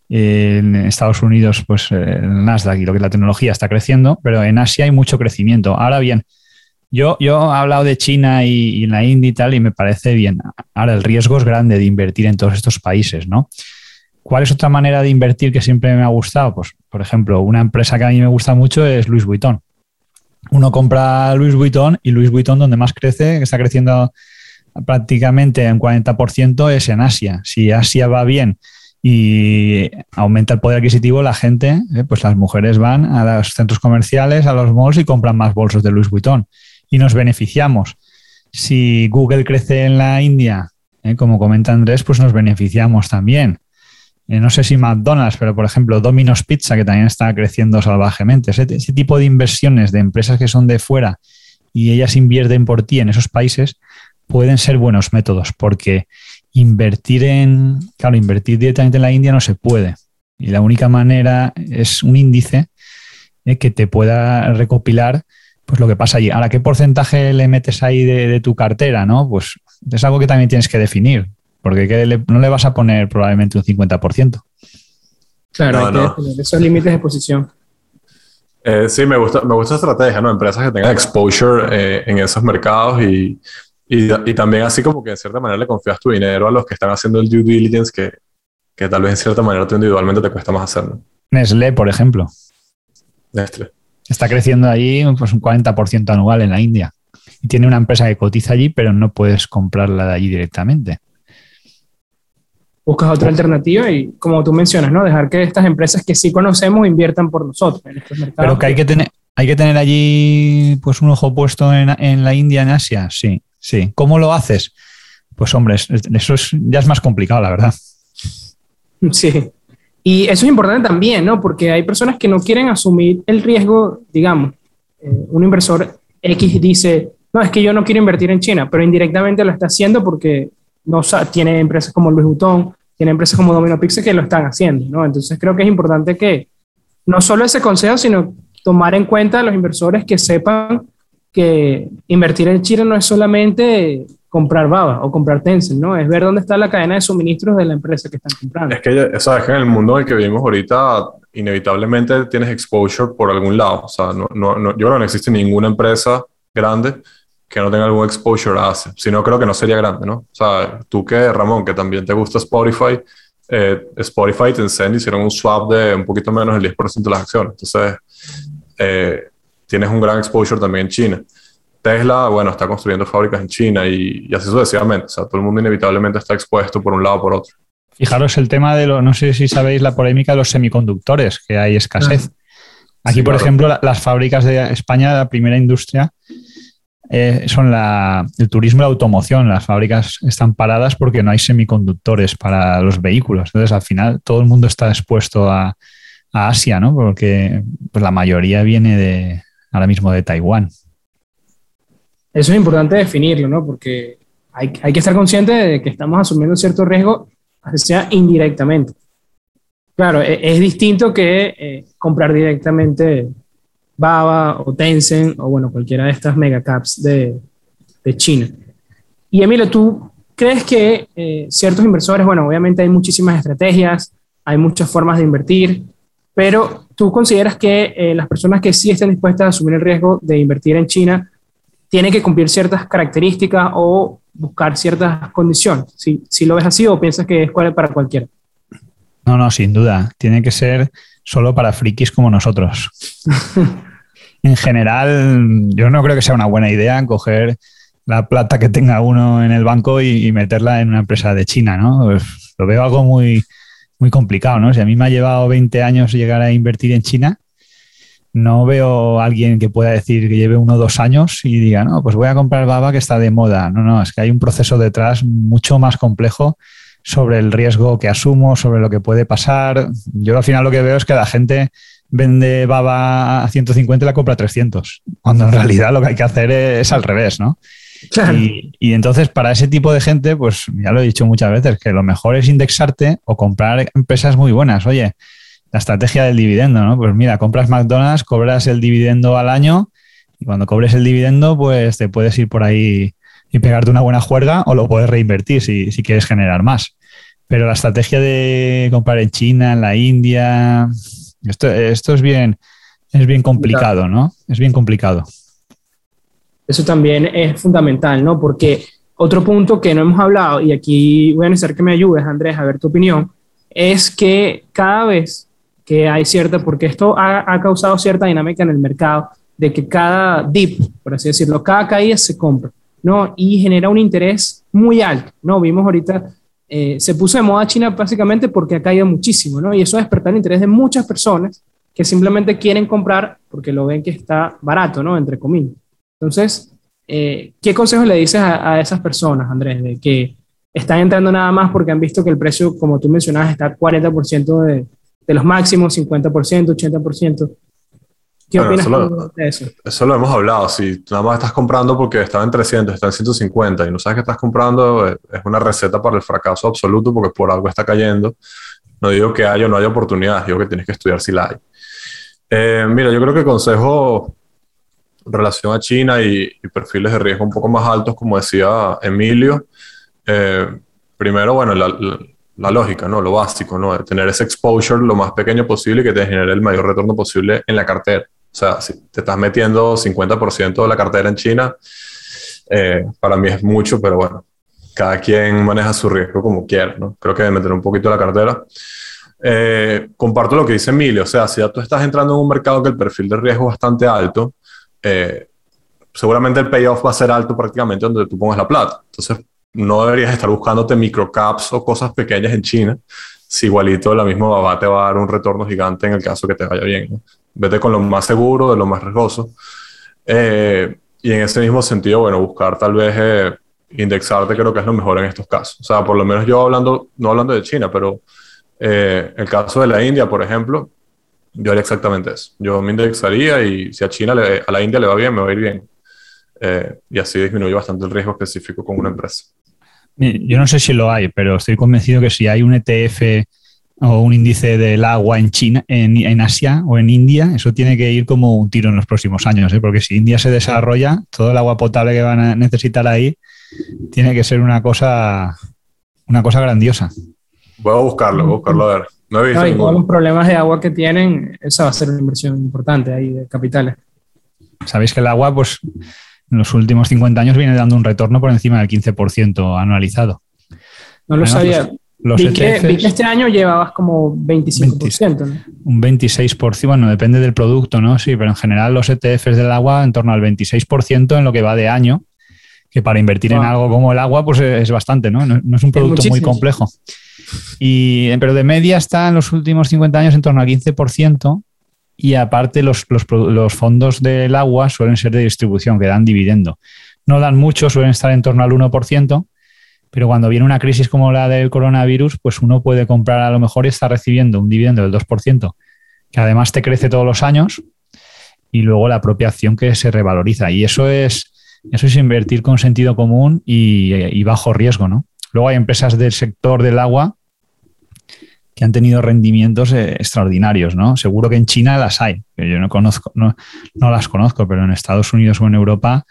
Speaker 3: En Estados Unidos, pues el Nasdaq y lo que es la tecnología está creciendo, pero en Asia hay mucho crecimiento. Ahora bien, Yo, yo he hablado de China y, la India y tal, y me parece bien. Ahora, el riesgo es grande de invertir en todos estos países, ¿no? ¿Cuál es otra manera de invertir que siempre me ha gustado? Pues, por ejemplo, una empresa que a mí me gusta mucho es Louis Vuitton. Uno compra Louis Vuitton y Louis Vuitton donde más crece, que está creciendo prácticamente en 40%, es en Asia. Si Asia va bien y aumenta el poder adquisitivo, la gente, eh, pues las mujeres van a los centros comerciales, a los malls y compran más bolsos de Louis Vuitton. Y nos beneficiamos. Si Google crece en la India, eh, como comenta Andrés, pues nos beneficiamos también. Eh, no sé si McDonald's, pero por ejemplo Domino's Pizza, que también está creciendo salvajemente. Ese, tipo de inversiones de empresas que son de fuera y ellas invierten por ti en esos países pueden ser buenos métodos, porque invertir en, claro, invertir directamente en la India no se puede. Y la única manera es un índice eh, que te pueda recopilar pues lo que pasa allí. Ahora, ¿qué porcentaje le metes ahí de, de tu cartera? ¿no? Pues es algo que también tienes que definir porque no le vas a poner probablemente un 50%.
Speaker 1: Claro, hay que tener esos límites de posición.
Speaker 2: Eh, sí, me gusta, me gusta estrategia, ¿no? Empresas que tengan exposure eh, en esos mercados y, y, también así como que de cierta manera le confías tu dinero a los que están haciendo el due diligence que, que tal vez en cierta manera tú individualmente te cuesta más hacerlo.
Speaker 3: Nestlé, por ejemplo. Nestlé. Está creciendo allí pues, un 40% anual en la India. Y tiene una empresa que cotiza allí, pero no puedes comprarla de allí directamente
Speaker 1: buscas otra alternativa y, como tú mencionas, ¿no? Dejar que estas empresas que sí conocemos inviertan por nosotros en estos mercados.
Speaker 3: Pero que hay que tener, hay que tener allí pues un ojo puesto en, la India, en Asia, sí, sí. ¿Cómo lo haces? Pues hombre, eso es, ya es más complicado, la verdad.
Speaker 1: Sí. Y eso es importante también, ¿no? Porque hay personas que no quieren asumir el riesgo, digamos, eh, un inversor X dice, no, es que yo no quiero invertir en China, pero indirectamente lo está haciendo porque no tiene empresas como Louis Vuitton, tiene empresas como Domino Pizza que lo están haciendo, ¿no? Entonces creo que es importante que no solo ese consejo, sino tomar en cuenta a los inversores que sepan que invertir en Chile no es solamente comprar baba o comprar Tencent, ¿no? Es ver dónde está la cadena de suministros de la empresa que están comprando.
Speaker 2: Es que, ¿sabes? que en el mundo en el que vivimos ahorita, inevitablemente tienes exposure por algún lado. O sea, no, no, no, yo creo que no existe ninguna empresa grande que no tenga algún exposure a Asia. Si no, creo que no sería grande, ¿no? O sea, tú que, Ramón, que también te gusta Spotify, eh, Spotify y Tencent hicieron un swap de un poquito menos del 10% de las acciones. Entonces, eh, tienes un gran exposure también en China. Tesla, bueno, está construyendo fábricas en China y, así sucesivamente. O sea, todo el mundo inevitablemente está expuesto por un lado o por otro.
Speaker 3: Fijaros el tema de lo, no sé si sabéis la polémica de los semiconductores, que hay escasez. Ah. Aquí, por ejemplo, las fábricas de España, la primera industria, eh, son el turismo y la automoción. Las fábricas están paradas porque no hay semiconductores para los vehículos. Entonces, al final, todo el mundo está expuesto a, Asia, ¿no? Porque pues, la mayoría viene de ahora mismo de Taiwán.
Speaker 1: Eso es importante definirlo, ¿no? Porque hay, que estar consciente de que estamos asumiendo cierto riesgo, sea indirectamente. Claro, es, es distinto que eh, comprar directamente Baba o Tencent o bueno, cualquiera de estas megacaps de, de China. Y Emilio, ¿tú crees que eh, ciertos inversores, bueno, obviamente hay muchísimas estrategias, hay muchas formas de invertir, pero tú consideras que eh, las personas que sí estén dispuestas a asumir el riesgo de invertir en China tienen que cumplir ciertas características o buscar ciertas condiciones? Si, si lo ves así o piensas que es para cualquiera.
Speaker 3: No, no, sin duda. Tiene que ser solo para frikis como nosotros. en general, yo no creo que sea una buena idea coger la plata que tenga uno en el banco y, meterla en una empresa de China, ¿no? Pues lo veo algo muy, muy complicado, ¿no? Si a mí me ha llevado 20 años llegar a invertir en China, no veo a alguien que pueda decir que lleve uno o dos años y diga, no, pues voy a comprar baba que está de moda. No, no, es que hay un proceso detrás mucho más complejo sobre el riesgo que asumo, sobre lo que puede pasar. Yo al final lo que veo es que la gente vende baba a 150 y la compra a 300, cuando en realidad lo que hay que hacer es, al revés, ¿no? Y, entonces para ese tipo de gente, pues ya lo he dicho muchas veces, que lo mejor es indexarte o comprar empresas muy buenas. Oye, la estrategia del dividendo, ¿no? Pues mira, compras McDonald's, cobras el dividendo al año y cuando cobres el dividendo, pues te puedes ir por ahí y pegarte una buena juerga o lo puedes reinvertir si, quieres generar más. Pero la estrategia de comprar en China, en la India, esto, esto es bien, es bien complicado, ¿no? Es bien complicado.
Speaker 1: Eso también es fundamental, ¿no? Porque otro punto que no hemos hablado, y aquí voy a necesitar que me ayudes, Andrés, a ver tu opinión, es que cada vez que hay cierta, porque esto ha, ha causado cierta dinámica en el mercado, de que cada dip, por así decirlo, cada caída se compra, ¿no? Y genera un interés muy alto, ¿no? Vimos ahorita, eh, se puso de moda China básicamente porque ha caído muchísimo, ¿no? Y eso despertar el interés de muchas personas que simplemente quieren comprar porque lo ven que está barato, ¿no? Entre comillas. Entonces, eh, ¿qué consejos le dices a, esas personas, Andrés, de que están entrando nada más porque han visto que el precio, como tú mencionabas, está 40% de, de los máximos, 50%, 80%? ¿Qué opinas de eso?
Speaker 2: Eso lo hemos hablado. Si nada más estás comprando porque estaba en 300, está en 150 y no sabes que estás comprando, es una receta para el fracaso absoluto porque por algo está cayendo. No digo que haya o no haya oportunidades, digo que tienes que estudiar si la hay. Eh, mira, yo creo que consejo en relación a China y, perfiles de riesgo un poco más altos, como decía Emilio. Eh, primero, bueno, la, la, lógica, ¿no? Lo básico, ¿no? tener ese exposure lo más pequeño posible y que te genere el mayor retorno posible en la cartera. O sea, si te estás metiendo 50% de la cartera en China, eh, para mí es mucho, pero bueno, cada quien maneja su riesgo como quiera, ¿no? Creo que de meter un poquito la cartera. Eh, comparto lo que dice Emilio, o sea, si ya tú estás entrando en un mercado que el perfil de riesgo es bastante alto, eh, seguramente el payoff va a ser alto prácticamente donde tú pongas la plata. Entonces, no deberías estar buscándote microcaps o cosas pequeñas en China, si igualito la misma baba te va a dar un retorno gigante en el caso que te vaya bien. vete con lo más seguro, de lo más riesgoso. Eh, y en ese mismo sentido, bueno, buscar tal vez eh, indexarte creo que es lo mejor en estos casos. O sea, por lo menos yo hablando, no hablando de China, pero eh, el caso de la India, por ejemplo, yo haría exactamente eso. Yo me indexaría y si a China, le, a la India le va bien, me va a ir bien. Y así disminuye bastante el riesgo específico con una empresa.
Speaker 3: Yo no sé si lo hay, pero estoy convencido que si hay un ETF o un índice del agua en China, en, Asia o en India, eso tiene que ir como un tiro en los próximos años, ¿eh? porque si India se desarrolla, todo el agua potable que van a necesitar ahí tiene que ser una cosa, una cosa grandiosa.
Speaker 2: Voy a buscarlo, voy a buscarlo a ver.
Speaker 1: No he visto y con los problemas de agua que tienen, esa va a ser una inversión importante ahí de capitales.
Speaker 3: Sabéis que el agua, pues, en los últimos 50 años viene dando un retorno por encima del 15% anualizado.
Speaker 1: No lo sabía. Los vi, que, este año llevabas como 25%.
Speaker 3: Un 26%, bueno, depende del producto, ¿no? Sí, pero en general los ETFs del agua en torno al 26% en lo que va de año, que para invertir en algo como el agua, pues es bastante, ¿no? No, es un producto muy complejo. Y, pero de media está en los últimos 50 años en torno al 15%, y aparte los, los, fondos del agua suelen ser de distribución, que dan dividendo. No dan mucho, suelen estar en torno al 1%, pero cuando viene una crisis como la del coronavirus, pues uno puede comprar a lo mejor y está recibiendo un dividendo del 2%, que además te crece todos los años, y luego la propia acción que se revaloriza. Y eso es, eso es invertir con sentido común y, bajo riesgo, ¿no? Luego hay empresas del sector del agua que han tenido rendimientos eh, extraordinarios, ¿no? Seguro que en China las hay, que yo no conozco, no, las conozco, pero en Estados Unidos o en Europa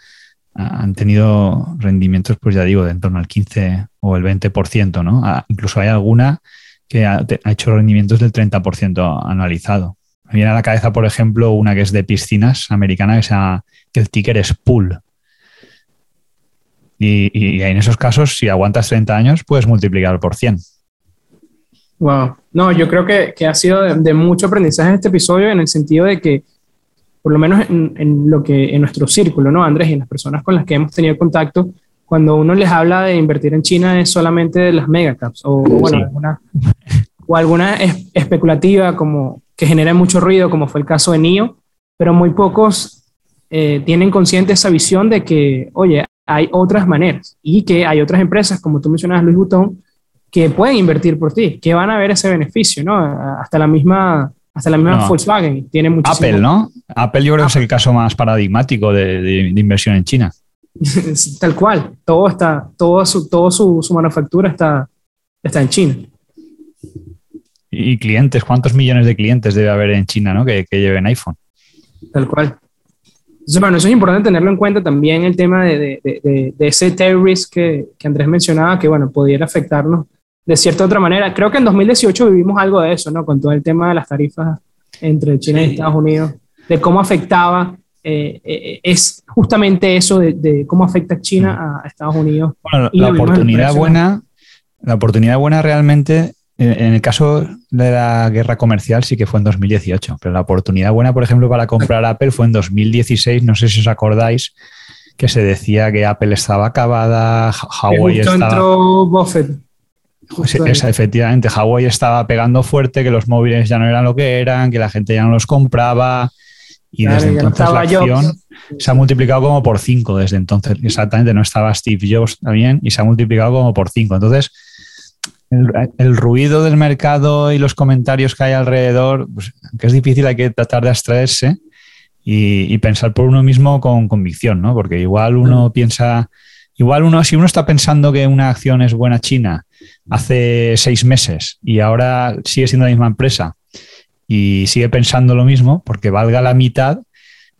Speaker 3: han tenido rendimientos, pues ya digo, de en torno al 15 o el 20%, ¿no? Ah, incluso hay alguna que ha, hecho rendimientos del 30% anualizado. Me viene a la cabeza, por ejemplo, una que es de piscinas americana, que, sea, que el ticker es pool. Y, en esos casos, si aguantas 30 años, puedes multiplicar por 100.
Speaker 1: Wow. No, yo creo que, ha sido de, mucho aprendizaje en este episodio en el sentido de que por lo menos en, lo que en nuestro círculo, ¿no, Andrés? Y en las personas con las que hemos tenido contacto, cuando uno les habla de invertir en China es solamente de las megacaps o, bueno, alguna, o alguna especulativa como que genera mucho ruido, como fue el caso de NIO, pero muy pocos eh, tienen consciente esa visión de que, oye, hay otras maneras y que hay otras empresas, como tú mencionabas, Luis Butón, que pueden invertir por ti, que van a ver ese beneficio, ¿no? Hasta la misma hasta la misma Volkswagen tiene muchísimo.
Speaker 3: Apple, ¿no? Apple yo creo que es el caso más paradigmático de, inversión en China.
Speaker 1: Tal cual. Todo está, todo su, todo su, manufactura está, está en China.
Speaker 3: Y clientes, ¿cuántos millones de clientes debe haber en China, ¿no? Que, lleven iPhone.
Speaker 1: Tal cual. bueno, eso es importante tenerlo en cuenta también el tema de, de, de, ese tail risk que, que, Andrés mencionaba, que bueno, pudiera afectarnos de cierta otra manera. Creo que en 2018 vivimos algo de eso, ¿no? Con todo el tema de las tarifas entre China y Estados Unidos, de cómo afectaba es justamente eso de, cómo afecta China a, Estados Unidos.
Speaker 3: Bueno, la oportunidad buena, la oportunidad buena realmente en el caso de la guerra comercial sí que fue en 2018, pero la oportunidad buena, por ejemplo, para comprar Apple fue en 2016, no sé si os acordáis, que se decía que Apple estaba acabada, Huawei estaba...
Speaker 1: entró Buffett.
Speaker 3: Efectivamente, Huawei estaba pegando fuerte, que los móviles ya no eran lo que eran, que la gente ya no los compraba, y desde entonces la acción se ha multiplicado como por cinco desde entonces. Exactamente, no estaba Steve Jobs también y se ha multiplicado como por cinco. Entonces, el, ruido del mercado y los comentarios que hay alrededor, pues, que es difícil, hay que tratar de abstraerse y, pensar por uno mismo con convicción, ¿no? Porque igual uno piensa, igual uno, si uno está pensando que una acción es buena China hace seis meses y ahora sigue siendo la misma empresa y sigue pensando lo mismo, porque valga la mitad,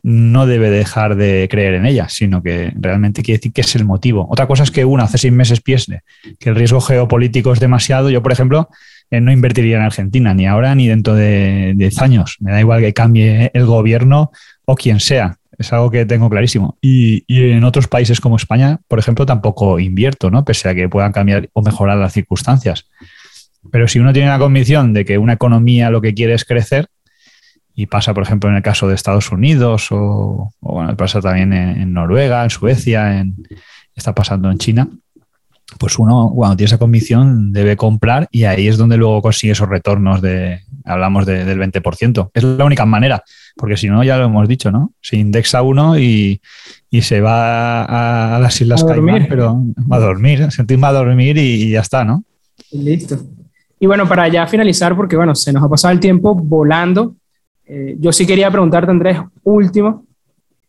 Speaker 3: no debe dejar de creer en ella, sino que realmente quiere decir que es el motivo. Otra cosa es que uno hace seis meses piense que el riesgo geopolítico es demasiado. Yo, por ejemplo, eh, no invertiría en Argentina, ni ahora ni dentro de diez años. Me da igual que cambie el gobierno o quien sea. Es algo que tengo clarísimo. Y, en otros países como España, por ejemplo, tampoco invierto, ¿no? Pese a que puedan cambiar o mejorar las circunstancias. Pero si uno tiene la convicción de que una economía lo que quiere es crecer, y pasa, por ejemplo, en el caso de Estados Unidos o, bueno, pasa también en, Noruega, en Suecia, en, está pasando en China, pues uno cuando tiene esa convicción debe comprar y ahí es donde luego consigue esos retornos de, hablamos del 20%. Es la única manera, porque si no, ya lo hemos dicho, ¿no? Se indexa uno y, se va a, las Islas Caimán, pero va a dormir, sentir va a dormir y, y ya está, ¿no?
Speaker 1: Listo. Y bueno, para ya finalizar, porque bueno, se nos ha pasado el tiempo volando, eh, yo sí quería preguntarte, Andrés, último,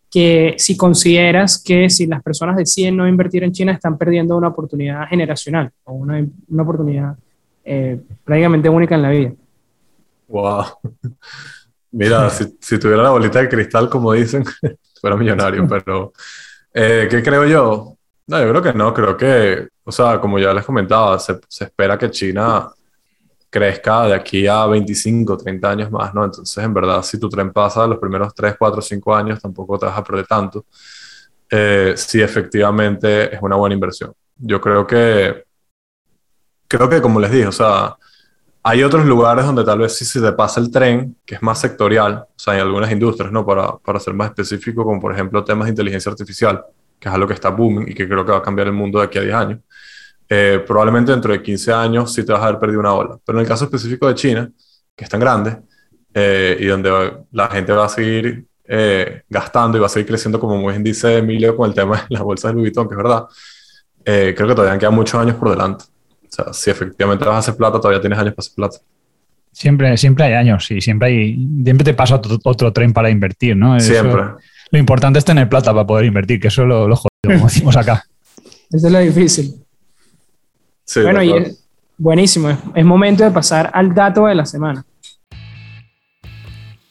Speaker 1: que si consideras que si las personas deciden no invertir en China están perdiendo una oportunidad generacional o una, una oportunidad eh, prácticamente única en la vida.
Speaker 2: Wow. Mira, si, si, tuviera la bolita de cristal, como dicen, fuera millonario, pero eh, ¿qué creo yo? No, yo creo que no, creo que, o sea, como ya les comentaba, se, se espera que China crezca de aquí a 25, 30 años más, ¿no? Entonces, en verdad, si tu tren pasa los primeros 3, 4, 5 años, tampoco te vas a perder tanto. Eh, si efectivamente es una buena inversión. Yo creo que, creo que como les dije, o sea, hay otros lugares donde tal vez si se te pasa el tren, que es más sectorial, o sea, hay algunas industrias, ¿no? Para, para ser más específico, como por ejemplo temas de inteligencia artificial, que es algo que está booming y que creo que va a cambiar el mundo de aquí a 10 años. Eh, probablemente dentro de 15 años sí te vas a haber perdido una ola. Pero en el caso específico de China, que es tan grande eh, y donde la gente va a seguir eh, gastando y va a seguir creciendo, como muy bien dice Emilio con el tema de la bolsa de Louis Vuitton, que es verdad, creo que todavía quedan muchos años por delante. O sea, si efectivamente vas a hacer plata, todavía tienes años para hacer plata.
Speaker 3: Siempre, siempre hay años y siempre, hay, siempre te pasa otro, tren para invertir, ¿no?
Speaker 2: Siempre.
Speaker 3: lo importante es tener plata para poder invertir, que eso es lo, lo jodido, como decimos acá.
Speaker 1: Eso es lo difícil bueno, y es buenísimo. Es, momento de pasar al dato de la semana.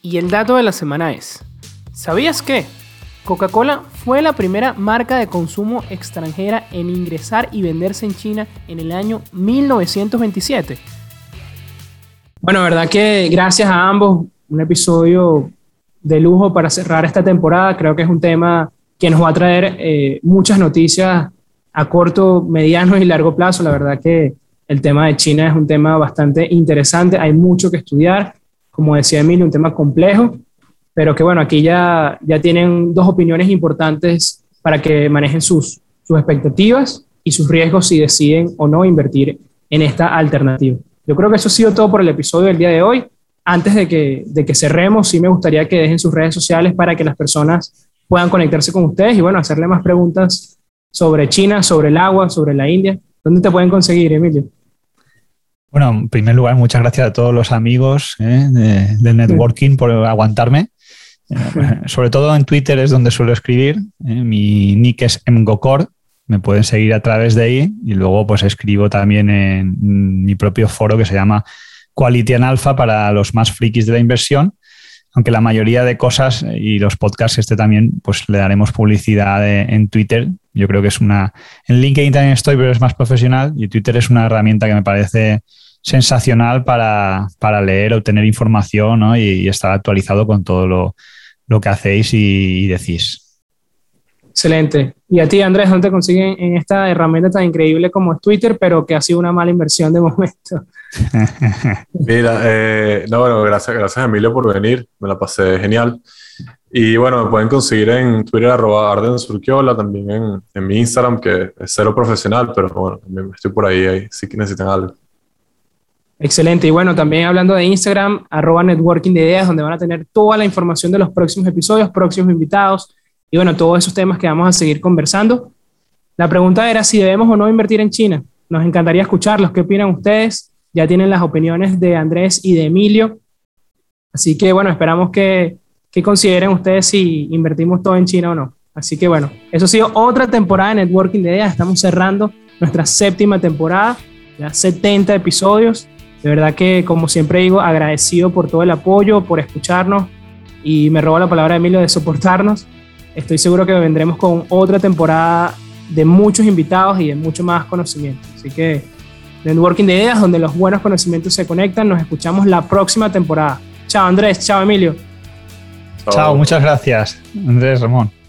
Speaker 1: Y el dato de la semana es, ¿sabías que Coca-Cola fue la primera marca de consumo extranjera en ingresar y venderse en China en el año 1927? Bueno, verdad que gracias a ambos, un episodio de lujo para cerrar esta temporada. Creo que es un tema que nos va a traer eh, muchas noticias a corto, mediano y largo plazo. La verdad que el tema de China es un tema bastante interesante, hay mucho que estudiar, como decía Emilio, un tema complejo, pero que bueno, aquí ya, ya tienen dos opiniones importantes para que manejen sus, sus expectativas y sus riesgos si deciden o no invertir en esta alternativa. Yo creo que eso ha sido todo por el episodio del día de hoy. Antes de que, de que cerremos, sí me gustaría que dejen sus redes sociales para que las personas puedan conectarse con ustedes y bueno, hacerle más preguntas sobre China, sobre el agua, sobre la India. ¿Dónde te pueden conseguir, Emilio?
Speaker 3: Bueno, en primer lugar, muchas gracias a todos los amigos eh, de, networking por aguantarme. Eh, sobre todo en Twitter es donde suelo escribir. Eh, mi nick es mgocor. Me pueden seguir a través de ahí y luego pues escribo también en mi propio foro que se llama Quality Alpha para los más frikis de la inversión aunque la mayoría de cosas y los podcasts este también, pues le daremos publicidad en Twitter. Yo creo que es una... En LinkedIn también estoy, pero es más profesional y Twitter es una herramienta que me parece sensacional para, leer, obtener información y, estar actualizado con todo lo, lo que hacéis y, decís.
Speaker 1: Excelente. Y a ti, Andrés, ¿dónde te consiguen en esta herramienta tan increíble como es Twitter, pero que ha sido una mala inversión de momento?
Speaker 2: Mira, eh, no, bueno, gracias, gracias Emilio por venir, me la pasé genial. Y bueno, me pueden conseguir en Twitter arroba Arden Surquiola, también en, en, mi Instagram, que es cero profesional, pero bueno, estoy por ahí, ahí sí que necesitan algo.
Speaker 1: Excelente. Y bueno, también hablando de Instagram, arroba networking de ideas, donde van a tener toda la información de los próximos episodios, próximos invitados y bueno, todos esos temas que vamos a seguir conversando. La pregunta era si debemos o no invertir en China. Nos encantaría escucharlos. ¿Qué opinan ustedes? Ya tienen las opiniones de Andrés y de Emilio. Así que bueno, esperamos que, que consideren ustedes si invertimos todo en China o no. Así que bueno, eso ha sido otra temporada de Networking de Ideas. Estamos cerrando nuestra séptima temporada, ya 70 episodios. De verdad que, como siempre digo, agradecido por todo el apoyo, por escucharnos y me robo la palabra de Emilio de soportarnos. Estoy seguro que vendremos con otra temporada de muchos invitados y de mucho más conocimiento. Así que Networking de Ideas, donde los buenos conocimientos se conectan. Nos escuchamos la próxima temporada. Chao Andrés, chao Emilio.
Speaker 3: Chao, muchas gracias Andrés Ramón.